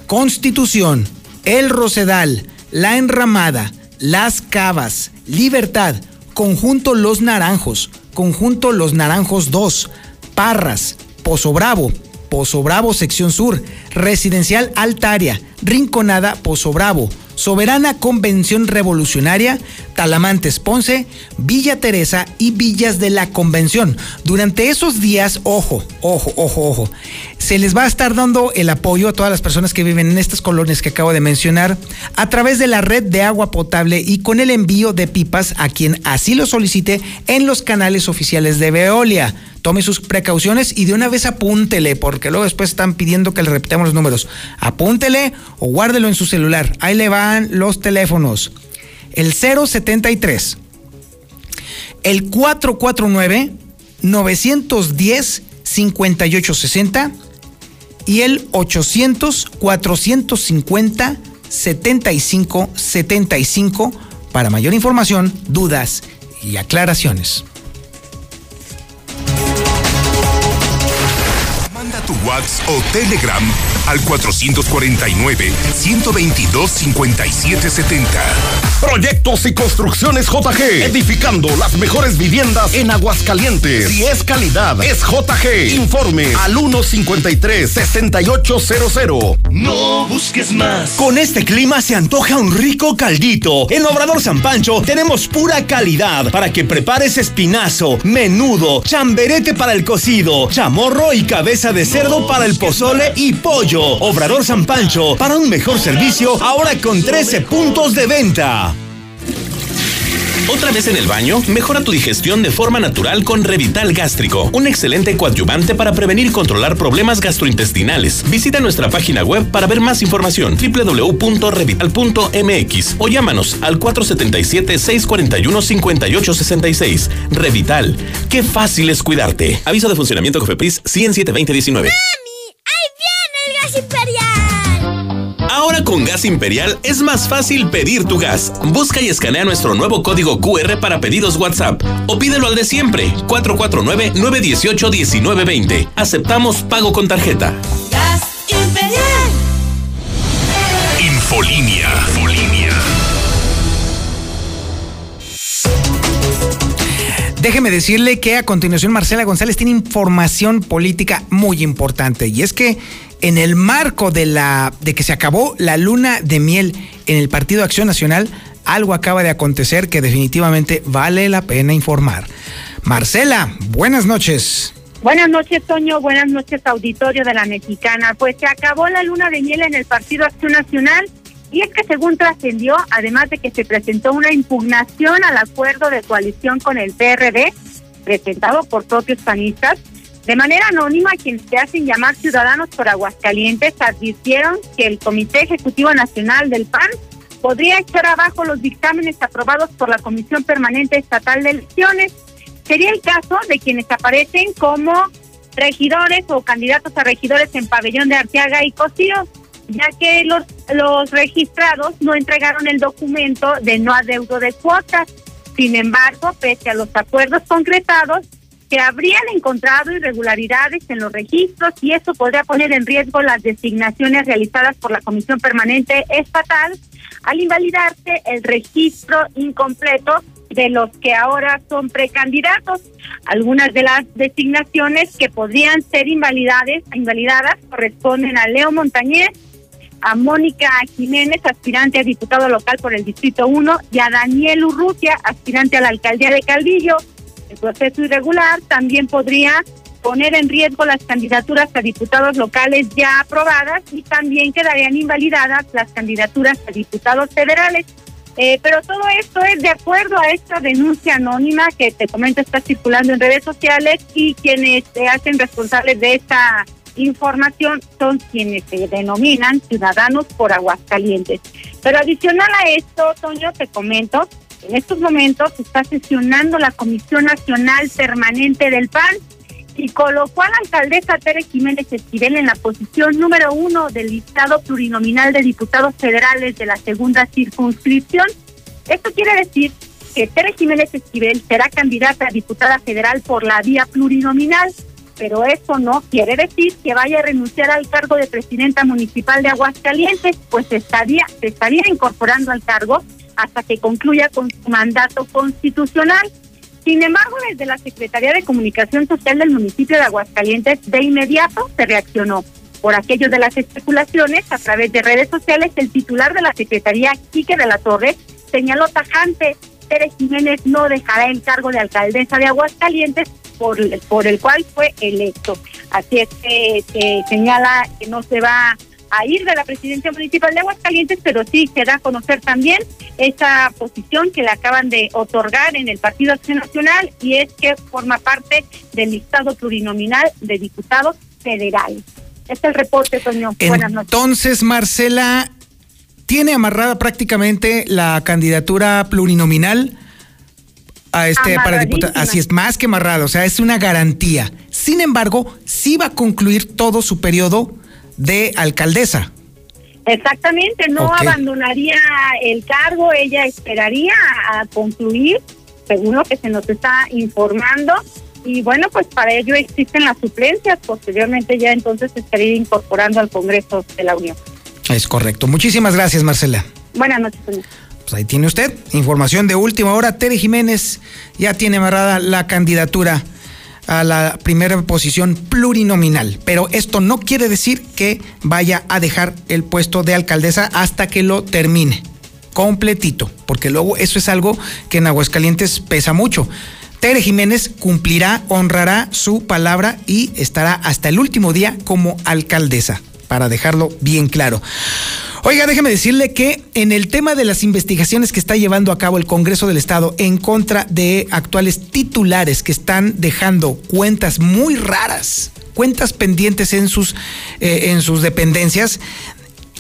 Constitución, El Rosedal, La Enramada, Las Cavas, Libertad, Conjunto Los Naranjos, Conjunto Los Naranjos 2, Parras, Pozo Bravo, Pozo Bravo Sección Sur, Residencial Altaria, Rinconada, Pozo Bravo, Soberana Convención Revolucionaria, Talamantes, Ponce, Villa Teresa y Villas de la Convención. Durante esos días, ojo, ojo, ojo, ojo, se les va a estar dando el apoyo a todas las personas que viven en estas colonias que acabo de mencionar a través de la red de agua potable y con el envío de pipas a quien así lo solicite en los canales oficiales de Veolia. Tome sus precauciones y de una vez apúntele, porque luego después están pidiendo que le repitamos los números. Apúntele o guárdelo en su celular. Ahí le van los teléfonos. El 073, el 449, 910, 5860 y el 800 450 7575 para mayor información, dudas y aclaraciones. Manda tu WhatsApp o Telegram al 449-122-5770. Proyectos y construcciones JG. Edificando las mejores viviendas en Aguascalientes. Si es calidad, es JG. Informe al 153-6800. No busques más. Con este clima se antoja un rico caldito. En Obrador San Pancho tenemos pura calidad para que prepares espinazo, menudo, chamberete para el cocido, chamorro y cabeza de cerdo para el pozole y pollo. Obrador San Pancho, para un mejor servicio, ahora con 13 puntos de venta. ¿Otra vez en el baño? Mejora tu digestión de forma natural con Revital Gástrico, un excelente coadyuvante para prevenir y controlar problemas gastrointestinales. Visita nuestra página web para ver más información www.revital.mx o llámanos al 477-641-5866. Revital, qué fácil es cuidarte. Aviso de funcionamiento COFEPRIS 107-2019. Ahora con Gas Imperial es más fácil pedir tu gas. Busca y escanea nuestro nuevo código QR para pedidos WhatsApp o pídelo al de siempre 449-918-1920. Aceptamos pago con tarjeta. ¡Gas imperial! Infolinia. Infolinia. Déjeme decirle que a continuación Marcela González tiene información política muy importante y es que en el marco de la de que se acabó la luna de miel en el Partido Acción Nacional, algo acaba de acontecer que definitivamente vale la pena informar. Marcela, buenas noches. Buenas noches, Toño. Buenas noches, auditorio de la Mexicana. Pues se acabó la luna de miel en el Partido Acción Nacional y es que según trascendió, además de que se presentó una impugnación al acuerdo de coalición con el PRD, presentado por propios panistas, de manera anónima, quienes se hacen llamar Ciudadanos por Aguascalientes advirtieron que el Comité Ejecutivo Nacional del PAN podría echar abajo los dictámenes aprobados por la Comisión Permanente Estatal de Elecciones. Sería el caso de quienes aparecen como regidores o candidatos a regidores en Pabellón de Arteaga y Cosío, ya que los, los registrados no entregaron el documento de no adeudo de cuotas. Sin embargo, pese a los acuerdos concretados, se habrían encontrado irregularidades en los registros y eso podría poner en riesgo las designaciones realizadas por la Comisión Permanente Estatal al invalidarse el registro incompleto de los que ahora son precandidatos. Algunas de las designaciones que podrían ser invalidadas corresponden a Leo Montañez, a Mónica Jiménez, aspirante a diputado local por el Distrito 1, y a Daniel Urrutia, aspirante a la alcaldía de Calvillo. El proceso irregular también podría poner en riesgo las candidaturas a diputados locales ya aprobadas y también quedarían invalidadas las candidaturas a diputados federales. Eh, pero todo esto es de acuerdo a esta denuncia anónima que te comento está circulando en redes sociales y quienes se hacen responsables de esta información son quienes se denominan ciudadanos por Aguascalientes. Pero adicional a esto, Toño, te comento, en estos momentos está sesionando la Comisión Nacional Permanente del PAN y colocó a la alcaldesa Tere Jiménez Esquivel en la posición número uno del listado plurinominal de diputados federales de la segunda circunscripción. Esto quiere decir que Tere Jiménez Esquivel será candidata a diputada federal por la vía plurinominal, pero eso no quiere decir que vaya a renunciar al cargo de presidenta municipal de Aguascalientes, pues estaría, se estaría incorporando al cargo hasta que concluya con su mandato constitucional. Sin embargo, desde la Secretaría de Comunicación Social del municipio de Aguascalientes, de inmediato se reaccionó. Por aquello de las especulaciones, a través de redes sociales, el titular de la Secretaría, Quique de la Torre, señaló tajante, Tere Jiménez no dejará el cargo de alcaldesa de Aguascalientes, por, por el cual fue electo. Así es que se señala que no se va a ir de la presidencia municipal de Aguascalientes, pero sí se da a conocer también esa posición que le acaban de otorgar en el Partido Acción Nacional y es que forma parte del listado plurinominal de diputados federales. Este es el reporte, Toño. Buenas noches. Entonces, Marcela, ¿tiene amarrada prácticamente la candidatura plurinominal? a este para diputado. Así es, más que amarrado, o sea, es una garantía. Sin embargo, sí va a concluir todo su periodo de alcaldesa. Exactamente, no abandonaría el cargo, ella esperaría a concluir, según lo que se nos está informando. Y bueno, pues para ello existen las suplencias, posteriormente ya entonces se estaría incorporando al Congreso de la Unión. Es correcto. Muchísimas gracias, Marcela. Buenas noches, señor. Pues ahí tiene usted información de última hora. Tere Jiménez ya tiene amarrada la candidatura a la primera posición plurinominal. Pero esto no quiere decir que vaya a dejar el puesto de alcaldesa hasta que lo termine completito, porque luego eso es algo que en Aguascalientes pesa mucho. Tere Jiménez cumplirá, honrará su palabra y estará hasta el último día como alcaldesa, para dejarlo bien claro. Oiga, déjeme decirle que en el tema de las investigaciones que está llevando a cabo el Congreso del Estado en contra de actuales titulares que están dejando cuentas muy raras, cuentas pendientes en sus, eh, en sus dependencias,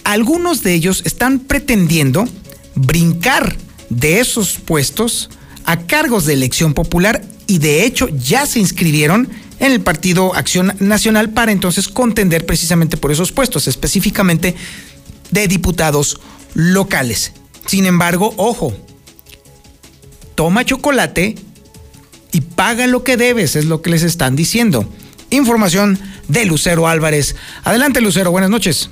algunos de ellos están pretendiendo brincar de esos puestos a cargos de elección popular y de hecho ya se inscribieron en el Partido Acción Nacional para entonces contender precisamente por esos puestos, específicamente de diputados locales. Sin embargo, ojo, toma chocolate y paga lo que debes, es lo que les están diciendo. Información de Lucero Álvarez. Adelante, Lucero, buenas noches.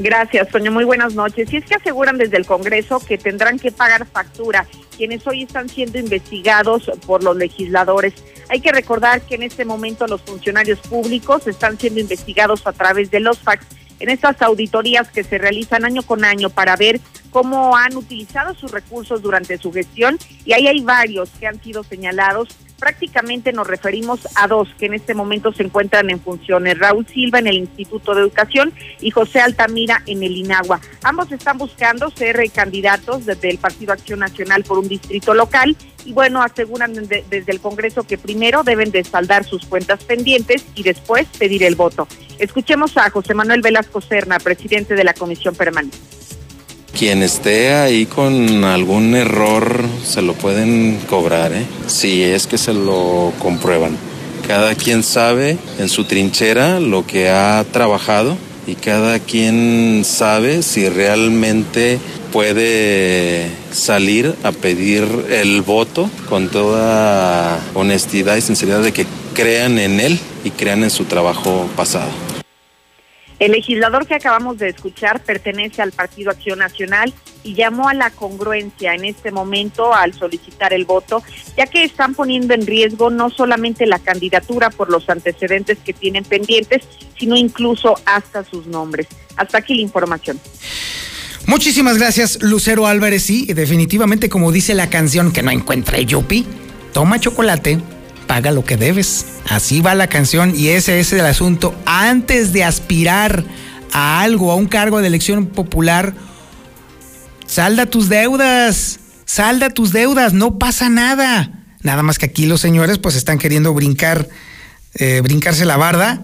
Gracias, Toño. Muy buenas noches. Y es que aseguran desde el Congreso que tendrán que pagar factura quienes hoy están siendo investigados por los legisladores. Hay que recordar que en este momento los funcionarios públicos están siendo investigados a través de los fax en estas auditorías que se realizan año con año para ver cómo han utilizado sus recursos durante su gestión y ahí hay varios que han sido señalados. Prácticamente nos referimos a dos que en este momento se encuentran en funciones, Raúl Silva en el Instituto de Educación y José Altamira en el INAGUA. Ambos están buscando ser candidatos desde el Partido Acción Nacional por un distrito local y bueno, aseguran desde el Congreso que primero deben de saldar sus cuentas pendientes y después pedir el voto. Escuchemos a José Manuel Velasco Serna, presidente de la Comisión Permanente. Quien esté ahí con algún error se lo pueden cobrar, ¿eh? si es que se lo comprueban. Cada quien sabe en su trinchera lo que ha trabajado y cada quien sabe si realmente puede salir a pedir el voto con toda honestidad y sinceridad de que crean en él y crean en su trabajo pasado. El legislador que acabamos de escuchar pertenece al Partido Acción Nacional y llamó a la congruencia en este momento al solicitar el voto, ya que están poniendo en riesgo no solamente la candidatura por los antecedentes que tienen pendientes, sino incluso hasta sus nombres. Hasta aquí la información. Muchísimas gracias, Lucero Álvarez. Sí, definitivamente, como dice la canción que no encuentra Yupi, toma chocolate paga lo que debes. Así va la canción y ese es el asunto. Antes de aspirar a algo, a un cargo de elección popular, salda tus deudas, salda tus deudas, no pasa nada. Nada más que aquí los señores pues están queriendo brincar, eh, brincarse la barda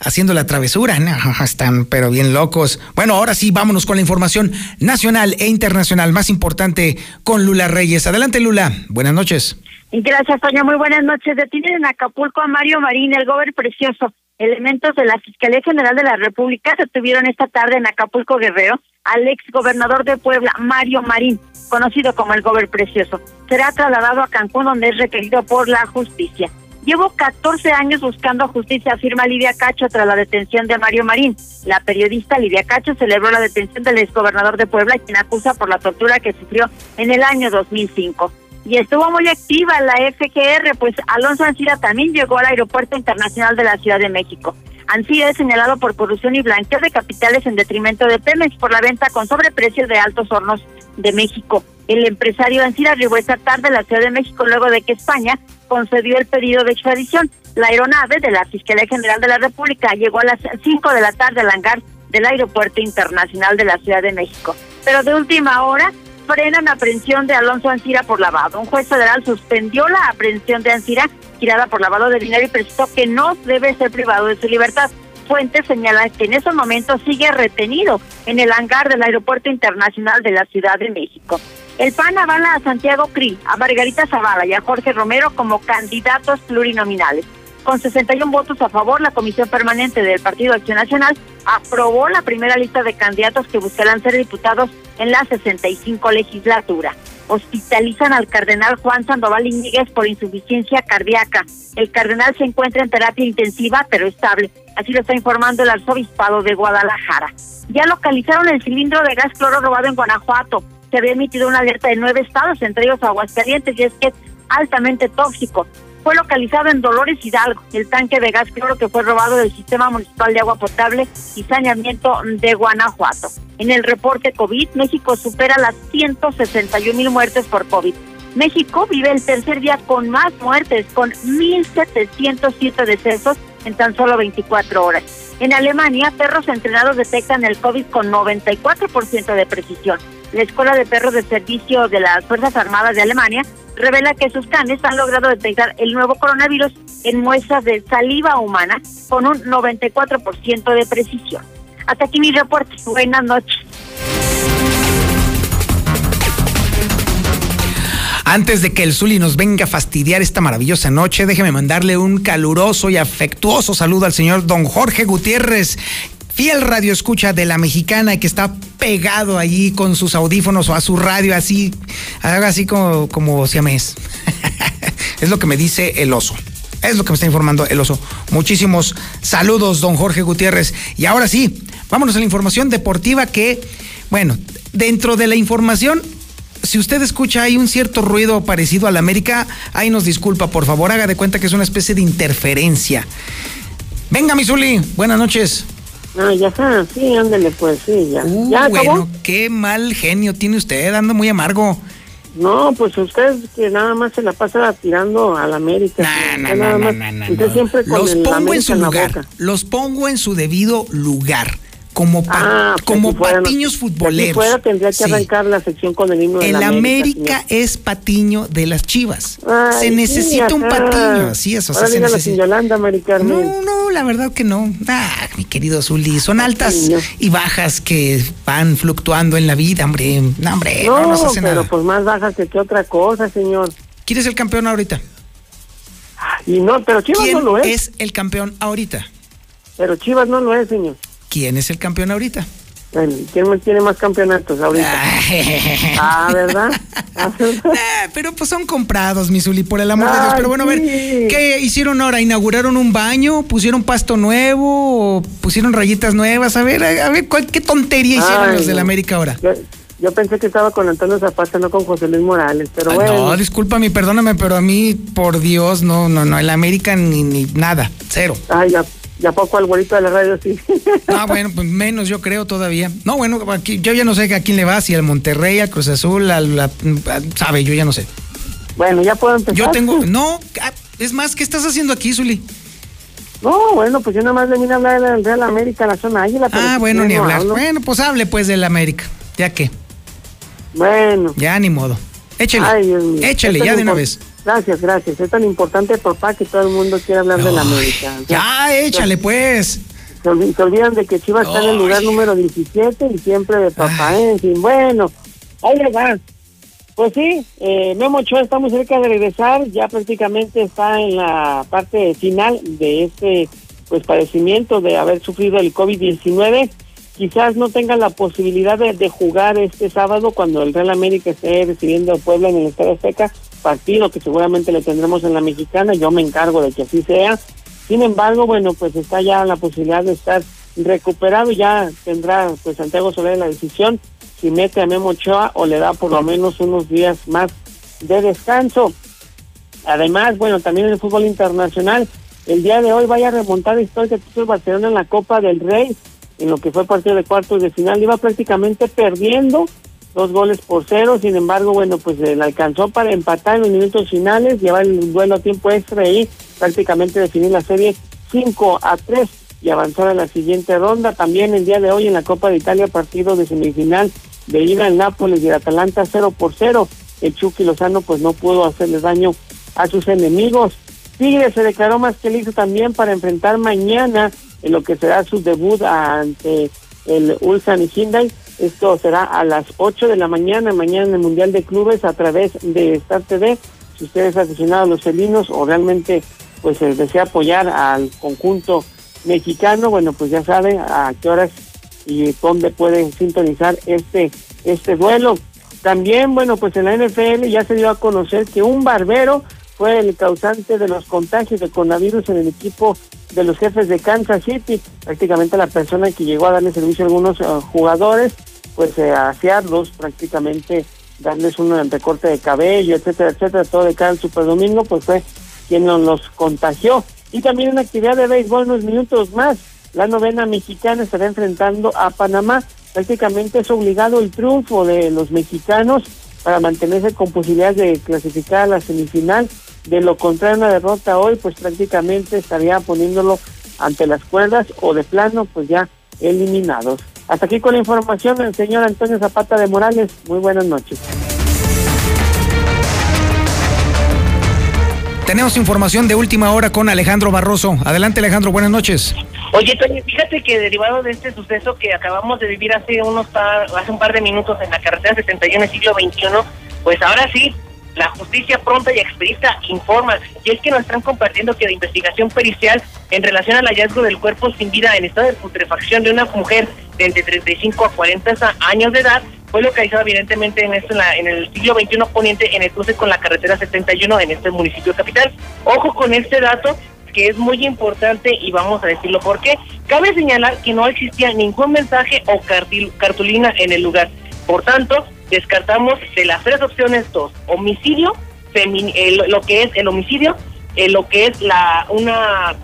haciendo la travesura. están pero bien locos. Bueno, ahora sí, vámonos con la información nacional e internacional más importante con Lula Reyes. Adelante, Lula. Buenas noches. Gracias, Toña. Muy buenas noches. Detienen en Acapulco a Mario Marín, el gober precioso. Elementos de la Fiscalía General de la República detuvieron esta tarde en Acapulco Guerrero al ex gobernador de Puebla, Mario Marín, conocido como el gober precioso. Será trasladado a Cancún, donde es requerido por la justicia. Llevo 14 años buscando justicia, afirma Lidia Cacho tras la detención de Mario Marín. La periodista Lidia Cacho celebró la detención del exgobernador de Puebla, quien acusa por la tortura que sufrió en el año 2005 y estuvo muy activa la FGR, pues Alonso Ancira también llegó al Aeropuerto Internacional de la Ciudad de México. Ancira es señalado por corrupción y blanqueo de capitales en detrimento de Pemex por la venta con sobreprecios de altos hornos de México. El empresario Ansira arribó esta tarde a la Ciudad de México luego de que España concedió el pedido de extradición. La aeronave de la Fiscalía General de la República llegó a las 5 de la tarde al hangar del Aeropuerto Internacional de la Ciudad de México. Pero de última hora frenan aprehensión de Alonso Ancira por lavado. Un juez federal suspendió la aprehensión de Ancira, girada por lavado de dinero, y precisó que no debe ser privado de su libertad. Fuentes señalan que en esos momentos sigue retenido en el hangar del Aeropuerto Internacional de la Ciudad de México. El PAN avala a Santiago Cri, a Margarita Zavala y a Jorge Romero como candidatos plurinominales. Con 61 votos a favor, la Comisión Permanente del Partido Acción Nacional aprobó la primera lista de candidatos que buscarán ser diputados en la 65 legislatura. Hospitalizan al cardenal Juan Sandoval Iñiguez por insuficiencia cardíaca. El cardenal se encuentra en terapia intensiva, pero estable. Así lo está informando el arzobispado de Guadalajara. Ya localizaron el cilindro de gas cloro robado en Guanajuato. Se había emitido una alerta de nueve estados, entre ellos Aguascalientes, y es que es altamente tóxico fue localizado en Dolores Hidalgo, el tanque de gas cloro que fue robado del Sistema Municipal de Agua Potable y Saneamiento de Guanajuato. En el reporte COVID, México supera las 161 mil muertes por COVID. México vive el tercer día con más muertes, con 1.707 decesos en tan solo 24 horas. En Alemania, perros entrenados detectan el COVID con 94% de precisión. La Escuela de Perros de Servicio de las Fuerzas Armadas de Alemania revela que sus canes han logrado detectar el nuevo coronavirus en muestras de saliva humana con un 94% de precisión. Hasta aquí mi reporte. Buenas noches. Antes de que el Zuli nos venga a fastidiar esta maravillosa noche, déjeme mandarle un caluroso y afectuoso saludo al señor don Jorge Gutiérrez, fiel radio escucha de la mexicana que está pegado allí con sus audífonos o a su radio así, así como, como siamés. es lo que me dice el oso. Es lo que me está informando el oso. Muchísimos saludos, don Jorge Gutiérrez. Y ahora sí, vámonos a la información deportiva que, bueno, dentro de la información, si usted escucha hay un cierto ruido parecido a la América, ahí nos disculpa, por favor, haga de cuenta que es una especie de interferencia. Venga, Misuli, buenas noches. Ah, ya está, sí, ándale, pues sí, ya. Uh, ¿Ya acabó? bueno, qué mal genio tiene usted, anda muy amargo. No, pues usted que nada más se la pasa tirando a la América. No, Usted no, nada no, más- no, no, usted siempre con Los el pongo en su lugar, boca. los pongo en su debido lugar, como, pa- Ah, pues como si fuera, no- patiños Si futboleros. fuera tendría que Sí. arrancar la sección con el himno de El la América, señor. es patiño de las chivas. Ay, se necesita sí, un patiño, así es, o sea, se necesita. Yolanda. No, no, la verdad que no. Ah, mi querido Zuli, son altas y bajas que van fluctuando en la vida, hombre. No, hombre, no, no, nos hace pero nada. pues más baja que, que otra cosa, señor. ¿Quién es el campeón ahorita? Y no, pero Chivas ¿Quién no lo es. es el campeón ahorita? Pero Chivas no lo es, señor. ¿Quién es el campeón ahorita? ¿Quién tiene más campeonatos ahorita? ah, ¿verdad? Ah, pero pues son comprados, mi Zuli, por el amor de Dios. Pero bueno, a ver, sí. ¿qué hicieron ahora? ¿Inauguraron un baño? ¿Pusieron pasto nuevo? ¿O pusieron rayitas nuevas? A ver, a, ver, ¿cuál, ¿qué tontería hicieron Ay, los del. América ahora? Yo, yo pensé que estaba con Antonio Zapata, no con José Luis Morales, pero Ah, bueno. No, discúlpame, perdóname, pero a mí, por Dios, no, no, no, el América ni, ni nada, cero. Ay, ya, ya poco al bolito de la radio, sí. Ah, bueno, pues menos yo creo todavía. No, bueno, aquí, yo ya no sé a quién le va, si al Monterrey, al Cruz Azul, al, la- sabe, yo ya no sé. Bueno, ya puedo empezar. Yo tengo, no, ah, es más, ¿qué estás haciendo aquí, Zuli? No, bueno, pues yo nada más le vine a hablar del Real América, la zona águila. Ah, si bueno, ni hablar. hablo. Bueno, pues hable pues del América, ya que, Bueno. ya ni modo. Échele, Ay, Dios mío. échele, Es ya de una vez. Gracias, gracias. Es tan importante, papá, que todo el mundo quiere hablar del América. O sea, Ya, échale pues. Se, olvi- se olvidan de que Chivas está en el lugar número 17 y siempre de papá, ¿eh? En fin, bueno, ahí le va. Pues sí, eh, Memo Ochoa está muy cerca de regresar, ya prácticamente está en la parte final de este pues padecimiento de haber sufrido el COVID-19. Quizás no tenga la posibilidad de, de jugar este sábado cuando el Real América esté recibiendo a Puebla en el Estadio Azteca, partido que seguramente le tendremos en la mexicana, yo me encargo de que así sea. Sin embargo, bueno, pues está ya la posibilidad de estar recuperado, ya tendrá pues Santiago Soler la decisión si mete a Memo Ochoa o le da por lo menos unos días más de descanso. Además, bueno, también en el fútbol internacional, el día de hoy vaya a remontar histórica que el Barcelona en la Copa del Rey, en lo que fue partido de cuartos de final, iba prácticamente perdiendo dos goles por cero. Sin embargo, bueno, pues le alcanzó para empatar en los minutos finales, llevar el duelo a tiempo extra y prácticamente definir la serie 5 a 3 y avanzar a la siguiente ronda. También el día de hoy en la Copa de Italia, partido de semifinal de ida el Nápoles y el Atalanta 0 por 0. El Chucky Lozano pues no pudo hacerle daño a sus enemigos. Tigre se declaró más que listo también para enfrentar mañana en lo que será su debut ante el Ulsan y Hyundai. Esto será a las 8 de la mañana, mañana en el Mundial de Clubes a través de Star TV. Si usted es aficionado a los felinos o realmente pues eh, desea apoyar al conjunto mexicano, bueno, pues ya sabe a qué horas y dónde puede sintonizar este este duelo. También, bueno, pues en la NFL ya se dio a conocer que un barbero fue el causante de los contagios de coronavirus en el equipo de los jefes de Kansas City. Prácticamente la persona que llegó a darle servicio a algunos eh, jugadores, pues eh, a asearlos, prácticamente darles un recorte de cabello, etcétera, etcétera, todo de cara al Super Domingo, pues fue quien los contagió. Y también una actividad de béisbol unos minutos más. La novena mexicana estará enfrentando a Panamá. Prácticamente es obligado el triunfo de los mexicanos para mantenerse con posibilidades de clasificar a la semifinal. De lo contrario, una derrota hoy, pues prácticamente estaría poniéndolo ante las cuerdas o de plano, pues ya eliminados. Hasta aquí con la información del señor Antonio Zapata de Morales. Muy buenas noches. Tenemos información de última hora con Alejandro Barroso. Adelante Alejandro, buenas noches. Oye, Toño, fíjate que derivado de este suceso que acabamos de vivir hace unos par, hace un par de minutos en la carretera 71 siglo XXI, pues ahora sí, la justicia pronta y expedita informa. Y es que nos están compartiendo que la investigación pericial en relación al hallazgo del cuerpo sin vida en estado de putrefacción de una mujer de entre 35 a 40 años de edad fue localizada evidentemente en, esto, en, en el siglo XXI poniente en el cruce con la carretera 71 en este municipio capital. Ojo con este dato que es muy importante y vamos a decirlo por qué. Cabe señalar que no existía ningún mensaje o cartulina en el lugar. Por tanto, descartamos de las tres opciones dos, homicidio, lo que es el homicidio, lo que es la una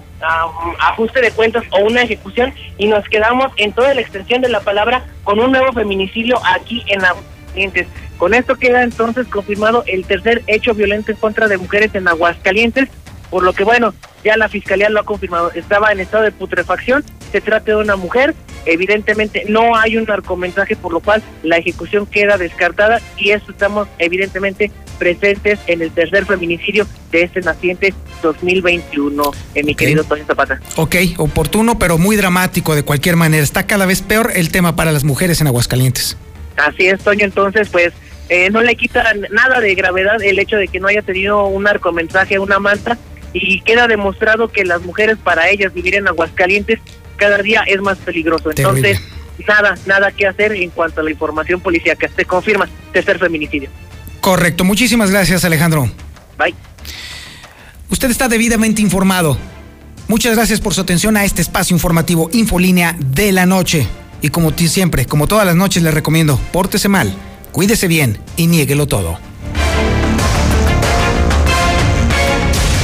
ajuste de cuentas o una ejecución y nos quedamos en toda la extensión de la palabra con un nuevo feminicidio aquí en Aguascalientes. Con esto queda entonces confirmado el tercer hecho violento en contra de mujeres en Aguascalientes, por lo que bueno, ya la fiscalía lo ha confirmado, estaba en estado de putrefacción, se trata de una mujer, evidentemente no hay un narcomensaje por lo cual la ejecución queda descartada y eso estamos evidentemente presentes en el tercer feminicidio de este naciente 2021, en mi querido Tony Zapata. Ok, oportuno pero muy dramático de cualquier manera. Está cada vez peor el tema para las mujeres en Aguascalientes. Así es, Toño, entonces pues eh, no le quita nada de gravedad el hecho de que no haya tenido un narcomensaje, una manta, y queda demostrado que las mujeres para ellas vivir en Aguascalientes cada día es más peligroso. Entonces, nada, nada que hacer en cuanto a la información policíaca. Se confirma tercer feminicidio. Correcto, muchísimas gracias Alejandro. Bye. Usted está debidamente informado. Muchas gracias por su atención a este espacio informativo Infolínea de la noche. Y como siempre, como todas las noches le recomiendo, pórtese mal, cuídese bien y niéguelo todo.